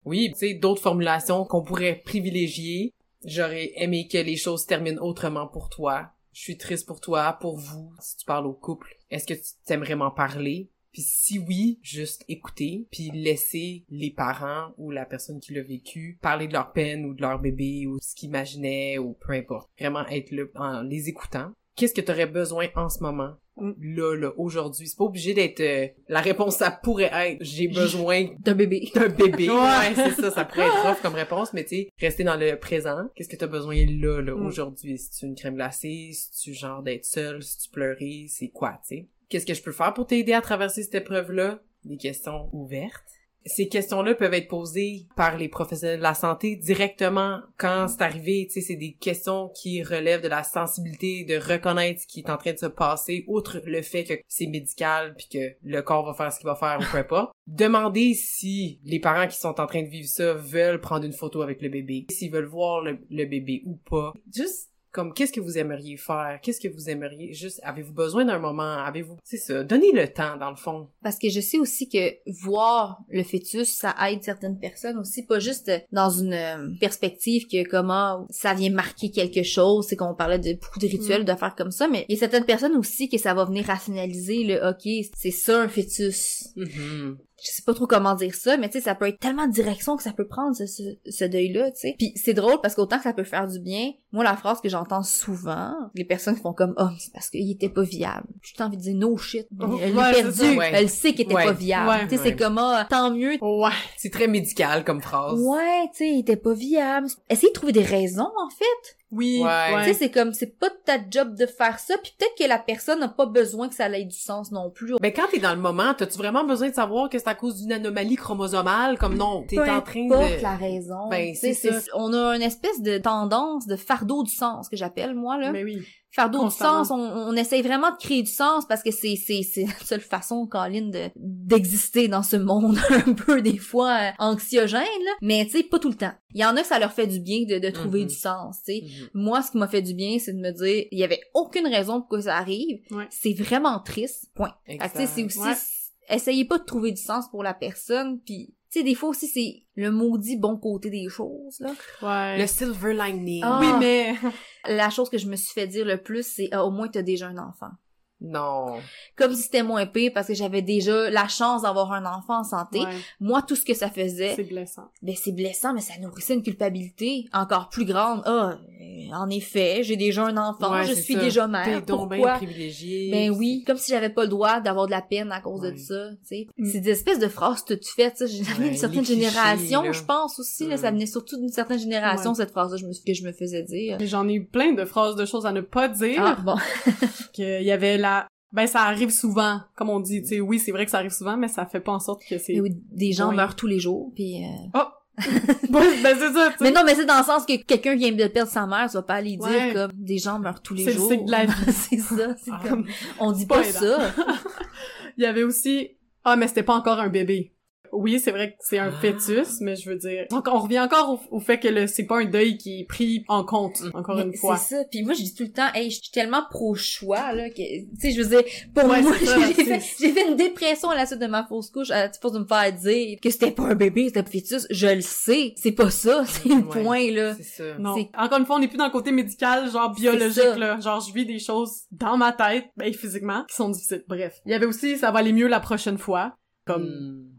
Oui, tu sais, d'autres formulations qu'on pourrait privilégier. J'aurais aimé que les choses se terminent autrement pour toi. Je suis triste pour toi, pour vous. Si tu parles au couple, est-ce que tu t'aimerais m'en parler? Puis si oui, juste écouter, puis laisser les parents ou la personne qui l'a vécu parler de leur peine ou de leur bébé ou ce qu'ils imaginaient ou peu importe. Vraiment être là en les écoutant. Qu'est-ce que tu aurais besoin en ce moment?
Mm.
Là, là, aujourd'hui. C'est pas obligé d'être... euh, la réponse, ça pourrait être « j'ai besoin
d'un bébé
d'un bébé.
Ouais.
Ouais, c'est ça, ça pourrait être rough comme réponse, mais tu sais, rester dans le présent. Qu'est-ce que t'as besoin là, là,
Mm.
aujourd'hui? Si tu une crème glacée, si tu genre d'être seul, si tu pleurais, c'est quoi, tu sais? Qu'est-ce que je peux faire pour t'aider à traverser cette épreuve-là? Des questions ouvertes. Ces questions-là peuvent être posées par les professionnels de la santé directement quand c'est arrivé. Tu sais, c'est des questions qui relèvent de la sensibilité, de reconnaître ce qui est en train de se passer, outre le fait que c'est médical puis que le corps va faire ce qu'il va faire ou peu importe. Demandez si les parents qui sont en train de vivre ça veulent prendre une photo avec le bébé, s'ils veulent voir le, le bébé ou pas. Juste comme qu'est-ce que vous aimeriez faire, qu'est-ce que vous aimeriez, juste avez-vous besoin d'un moment, avez-vous, c'est ça, donnez le temps dans le fond.
Parce que je sais aussi que voir le fêtus, ça aide certaines personnes aussi, pas juste dans une euh, perspective que comment ça vient marquer quelque chose, c'est qu'on parlait de beaucoup de rituels, d'affaires comme ça, mais il y a certaines personnes aussi que ça va venir rationaliser le ok, c'est ça un fœtus.
Mhm.
Je sais pas trop comment dire ça, mais tu sais, ça peut être tellement de direction que ça peut prendre ce, ce, ce deuil-là, tu sais. Puis c'est drôle parce qu'autant que ça peut faire du bien, moi la phrase que j'entends souvent, les personnes font comme oh c'est parce qu'il était pas viable. J'ai envie de dire no shit.
Oh,
elle
ouais,
l'a perdu,
ça, ouais.
elle sait qu'il était
Ouais.
pas viable. Tu sais, c'est comme ah, tant mieux.
Ouais.
C'est très médical comme phrase.
Ouais, tu sais, il était pas viable. Essayez de trouver des raisons en fait.
Oui.
Ouais.
Tu sais, c'est comme c'est pas ta job de faire ça, puis peut-être que la personne n'a pas besoin que ça ait du sens non plus.
Ben quand t'es dans le moment, t'as-tu vraiment besoin de savoir que c'est à cause d'une anomalie chromosomale? Comme non, t'es en train de
la raison.
Ben,
Tu sais,
c'est ça.
On a une espèce de tendance de fardeau du sens que j'appelle moi là.
Mais oui.
Du
constamment.
sens, on, on essaye vraiment de créer du sens parce que c'est c'est c'est la seule façon, Colin, de d'exister dans ce monde un peu des fois euh, anxiogène là. Mais tu sais, pas tout le temps. Il y en a que ça leur fait du bien de, de trouver
Mhm.
du sens. Tu sais.
Mhm.
Moi, ce qui m'a fait du bien, c'est de me dire, il y avait aucune raison pour que ça arrive.
Ouais.
C'est vraiment triste. Point. Tu sais, c'est aussi,
Ouais.
essayez pas de trouver du sens pour la personne, puis Tu sais, des fois aussi, c'est le maudit bon côté des choses, là.
Ouais.
Le silver lining.
Ah.
Oui, mais...
La chose que je me suis fait dire le plus, c'est Ah, au moins t'as déjà un enfant.
Non.
Comme si c'était moins pire parce que j'avais déjà la chance d'avoir un enfant en santé.
Ouais,
Moi, tout ce que ça faisait,
c'est blessant.
ben c'est blessant, mais ça nourrissait une culpabilité encore plus grande. Ah, euh, en effet, j'ai déjà un enfant,
Ouais,
je suis
ça.
déjà
T'es
mère.
donc bien
Pourquoi?
privilégié.
Ben oui, comme si j'avais pas le droit d'avoir de la peine à cause
Ouais.
de ça, tu sais.
Mm.
C'est des espèces de phrases toutes faites, ça.
Ouais,
d'une certaine
clichés,
génération,
là.
je pense aussi, là. Ça venait surtout d'une certaine génération,
Ouais.
cette phrase-là, que je me faisais dire.
J'en ai eu plein de phrases de choses à ne pas dire.
Ah, bon.
qu'il y avait la ben ça arrive souvent comme on dit tu sais oui c'est vrai que ça arrive souvent mais ça fait pas en sorte que c'est
des gens meurent tous les jours, puis... euh,
Ouais, ben c'est ça
Mais non, mais c'est dans le sens que quelqu'un vient de perdre sa mère, tu vas pas aller dire
Ouais.
comme des gens meurent tous les
C'est le
jours.
cycle de la vie.
c'est ça, c'est
Ah.
comme on dit
pas
pas, ça.
il y avait aussi ah mais c'était pas encore un bébé oui c'est vrai que c'est un
Ah.
fœtus mais je veux dire donc on revient encore au, au fait que le c'est pas un deuil qui est pris en compte
Mm.
encore
Mais
une fois
C'est ça. Puis moi, je dis tout le temps, hey, je suis tellement pro-choix, là, que, tu sais, je veux dire, pour
Ouais,
moi, j'ai fait, fait une dépression à la suite de ma fausse couche, à force de me faire dire que c'était pas un bébé, c'était un fœtus. Je le sais. C'est pas ça. C'est le
Ouais.
point, là.
C'est ça.
non encore une fois on n'est plus dans le côté médical genre biologique là genre je vis des choses dans ma tête ben physiquement qui sont difficiles bref il y avait aussi ça va aller mieux la prochaine fois comme
Hmm.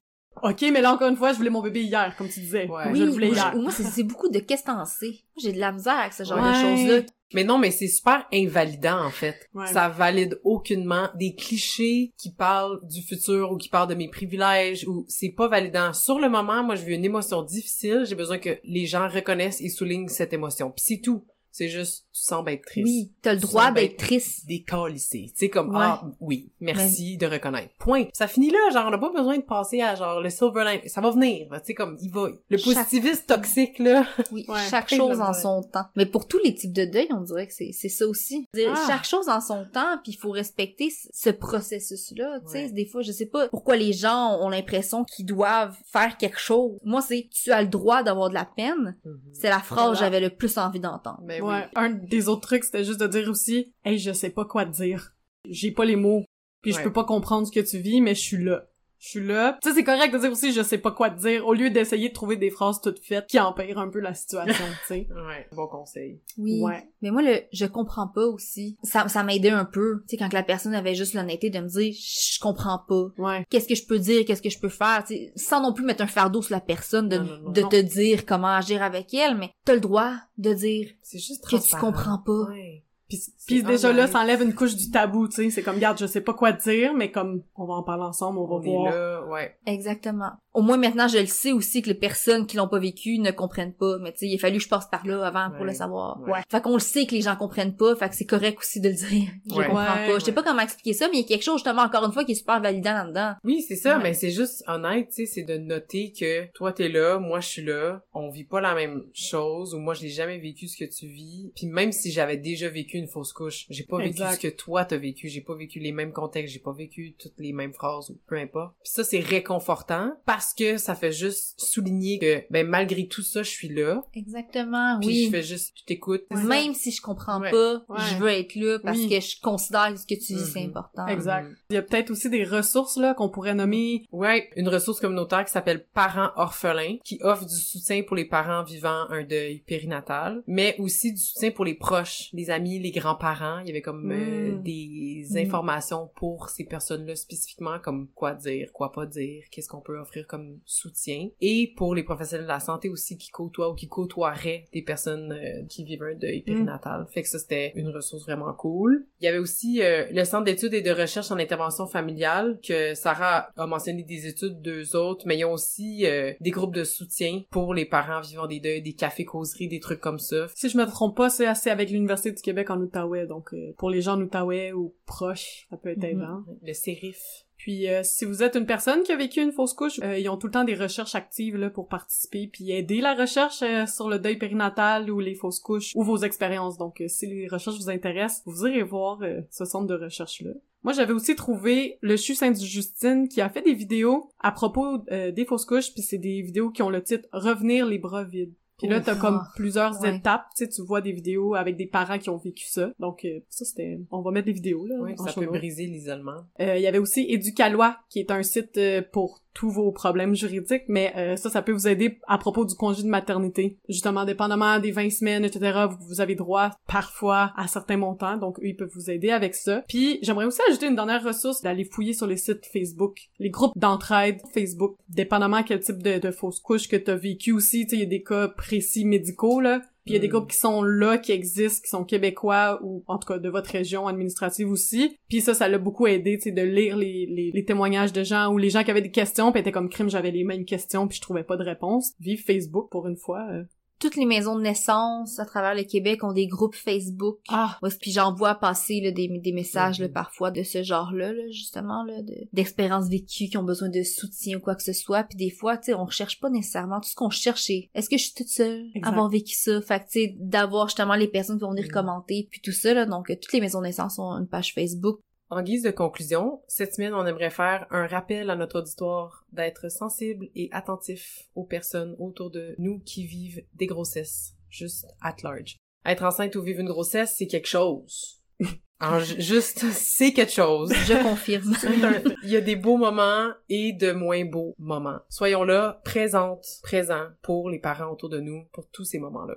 Ok mais là encore une fois je voulais mon bébé hier comme tu disais
Ouais.
je
Oui,
le voulais
moi,
hier
je- moi, c'est c'est beaucoup de qu'est-ce que t'en sais. Moi, J'ai de la misère avec ce genre
Ouais.
de choses-là.
Mais non, mais c'est super invalidant, en fait.
Ouais.
Ça valide aucunement des clichés qui parlent du futur ou qui parlent de mes privilèges ou c'est pas validant. Sur le moment, moi, je vis une émotion difficile. J'ai besoin que les gens reconnaissent et soulignent cette émotion. Puis c'est tout. C'est juste, tu sembles être triste.
Oui, t'as le droit
sens
d'être triste.
Décalissé. Tu sais, comme,
Ouais.
ah, oui, merci de reconnaître. Point. Ça finit là, genre, on n'a pas besoin de passer à, genre, le silver line. Ça va venir, tu sais, comme, il va. Le
Chaque-
positivisme toxique, là.
Oui,
Ouais,
chaque chose en son temps. Mais pour tous les types de deuil, on dirait que c'est c'est ça aussi. Dire,
Ah.
Chaque chose en son temps, puis il faut respecter ce- ce processus-là. Tu sais,
Ouais.
des fois, je sais pas pourquoi les gens ont l'impression qu'ils doivent faire quelque chose. Moi, c'est tu as le droit d'avoir de la peine. C'est la phrase que j'avais le plus envie d'entendre.
Ben
ouais. Un des autres trucs, c'était juste de dire aussi, hey, je sais pas quoi te dire. J'ai pas les mots. Puis je peux pas comprendre ce que tu vis, mais je suis là. Je suis là. Tu sais, c'est correct de dire aussi, je sais pas quoi te dire, au lieu d'essayer de trouver des phrases toutes faites qui empirent un peu la situation, tu sais.
Ouais, bon conseil.
Oui.
Ouais.
Mais moi, le je comprends pas aussi. Ça, ça m'aidait un peu. Tu sais, quand la personne avait juste l'honnêteté de me dire, je comprends pas.
Ouais.
qu'est-ce que je peux dire, qu'est-ce que je peux faire, tu sais, sans non plus mettre un fardeau sur la personne de,
Non, non, non,
de
non.
te dire comment agir avec elle, mais t'as le droit de dire
C'est juste
que tu comprends pas.
Ouais.
Puis, déjà là, ça enlève une couche du tabou, tu sais. C'est comme, regarde, je sais pas quoi dire, mais comme, on va en parler ensemble, on va
On est
voir.
là, ouais.
Exactement. Au moins maintenant, je le sais aussi que les personnes qui l'ont pas vécu ne comprennent pas, mais tu sais, il a fallu que je passe par là avant pour
Ouais.
le savoir.
Ouais.
Fait qu'on le sait que les gens comprennent pas, fait que c'est correct aussi de le dire. Je
Ouais.
comprends
Ouais,
pas. Je sais pas comment expliquer ça, mais il y a quelque chose justement encore une fois qui est super validant là-dedans.
Oui, c'est ça,
Ouais.
mais c'est juste honnête, tu sais, c'est de noter que toi t'es là, moi je suis là, on vit pas la même chose, ou moi je l'ai jamais vécu ce que tu vis, puis même si j'avais déjà vécu une fausse couche, j'ai pas
Exact.
vécu ce que toi t'as vécu, j'ai pas vécu les mêmes contextes, j'ai pas vécu toutes les mêmes phrases, ou peu importe. Puis ça c'est réconfortant, parce que ça fait juste souligner que, ben malgré tout ça, je suis là,
Exactement,
puis
oui.
je fais juste, je t'écoute.
Même si je comprends
Ouais.
pas,
Ouais.
je veux être là parce
Oui.
que je considère que ce que tu dis c'est
Mhm.
important.
Exact.
Mhm.
Il y a peut-être aussi des ressources, là, qu'on pourrait nommer.
Ouais, une ressource communautaire qui s'appelle Parents orphelins, qui offre du soutien pour les parents vivant un deuil périnatal, mais aussi du soutien pour les proches, les amis, les grands-parents. Il y avait comme euh,
Mm.
des
Mm.
informations pour ces personnes-là spécifiquement, comme quoi dire, quoi pas dire, qu'est-ce qu'on peut offrir comme soutien. Et pour les professionnels de la santé aussi qui côtoient ou qui côtoieraient des personnes euh, qui vivent un deuil périnatal. Fait que ça, c'était une ressource vraiment cool. Il y avait aussi euh, le Centre d'études et de recherche en intervention familiale que Sarah a mentionné des études d'eux autres, mais ils ont aussi euh, des groupes de soutien pour les parents vivant des deuils, des cafés causeries, des trucs comme ça.
Si je me trompe pas, c'est assez avec l'Université du Québec en Outaouais, donc pour les gens en Outaouais ou proches, ça peut être
Mhm.
aidant.
Le sérif.
Puis euh, si vous êtes une personne qui a vécu une fausse couche, euh, ils ont tout le temps des recherches actives là pour participer puis aider la recherche euh, sur le deuil périnatal ou les fausses couches ou vos expériences. Donc euh, si les recherches vous intéressent, vous irez voir ce centre de recherche là. Moi, j'avais aussi trouvé le CHU Sainte-Justine qui a fait des vidéos à propos des fausses couches, puis c'est des vidéos qui ont le titre Revenir les bras vides. Puis là, t'as comme
Ah,
plusieurs
ouais.
étapes, tu sais, tu vois des vidéos avec des parents qui ont vécu ça. Donc euh, ça, c'était... On va mettre des vidéos, là.
Oui, ça peut briser l'isolement.
Euh, Il y avait aussi Éducalois, qui est un site euh, pour tous vos problèmes juridiques, mais euh, ça, ça peut vous aider à propos du congé de maternité. Justement, dépendamment des 20 semaines, etc., vous, avez droit parfois à certains montants, donc eux, ils peuvent vous aider avec ça. Puis, j'aimerais aussi ajouter une dernière ressource, d'aller fouiller sur les sites Facebook, les groupes d'entraide Facebook, dépendamment quel type de, de fausse couche que t'as vécu aussi, tu sais, il y a des cas précis médicaux, là, puis il y a des
Mm.
groupes qui sont là, qui existent, qui sont québécois ou en tout cas de votre région administrative aussi. Puis ça, ça l'a beaucoup aidé, tu sais, de lire les, les, les témoignages de gens ou les gens qui avaient des questions, puis étaient comme crime, j'avais les mêmes questions, puis je trouvais pas de réponse. Vive Facebook pour une fois. euh.
Toutes les maisons de naissance à travers le Québec ont des groupes Facebook.
Ah,
puis j'en vois passer là, des, des messages là,
Mhm.
parfois de ce genre-là, là, justement, là, de- d'expériences vécues qui ont besoin de soutien ou quoi que ce soit. Puis des fois, tu sais, on recherche pas nécessairement tout ce qu'on cherche. c'est Est-ce que je suis toute seule
Exact.
à avoir vécu ça? Fait que tu sais, d'avoir justement les personnes qui vont venir
Mhm.
commenter puis tout ça. Là, donc, toutes les maisons de naissance ont une page Facebook.
En guise de conclusion, cette semaine, on aimerait faire un rappel à notre auditoire d'être sensible et attentif aux personnes autour de nous qui vivent des grossesses, juste at large. Être enceinte ou vivre une grossesse, c'est quelque chose. Alors, juste, c'est quelque chose.
Je confirme.
Il y a des beaux moments et de moins beaux moments. Soyons là, présentes, présents pour les parents autour de nous, pour tous ces moments-là.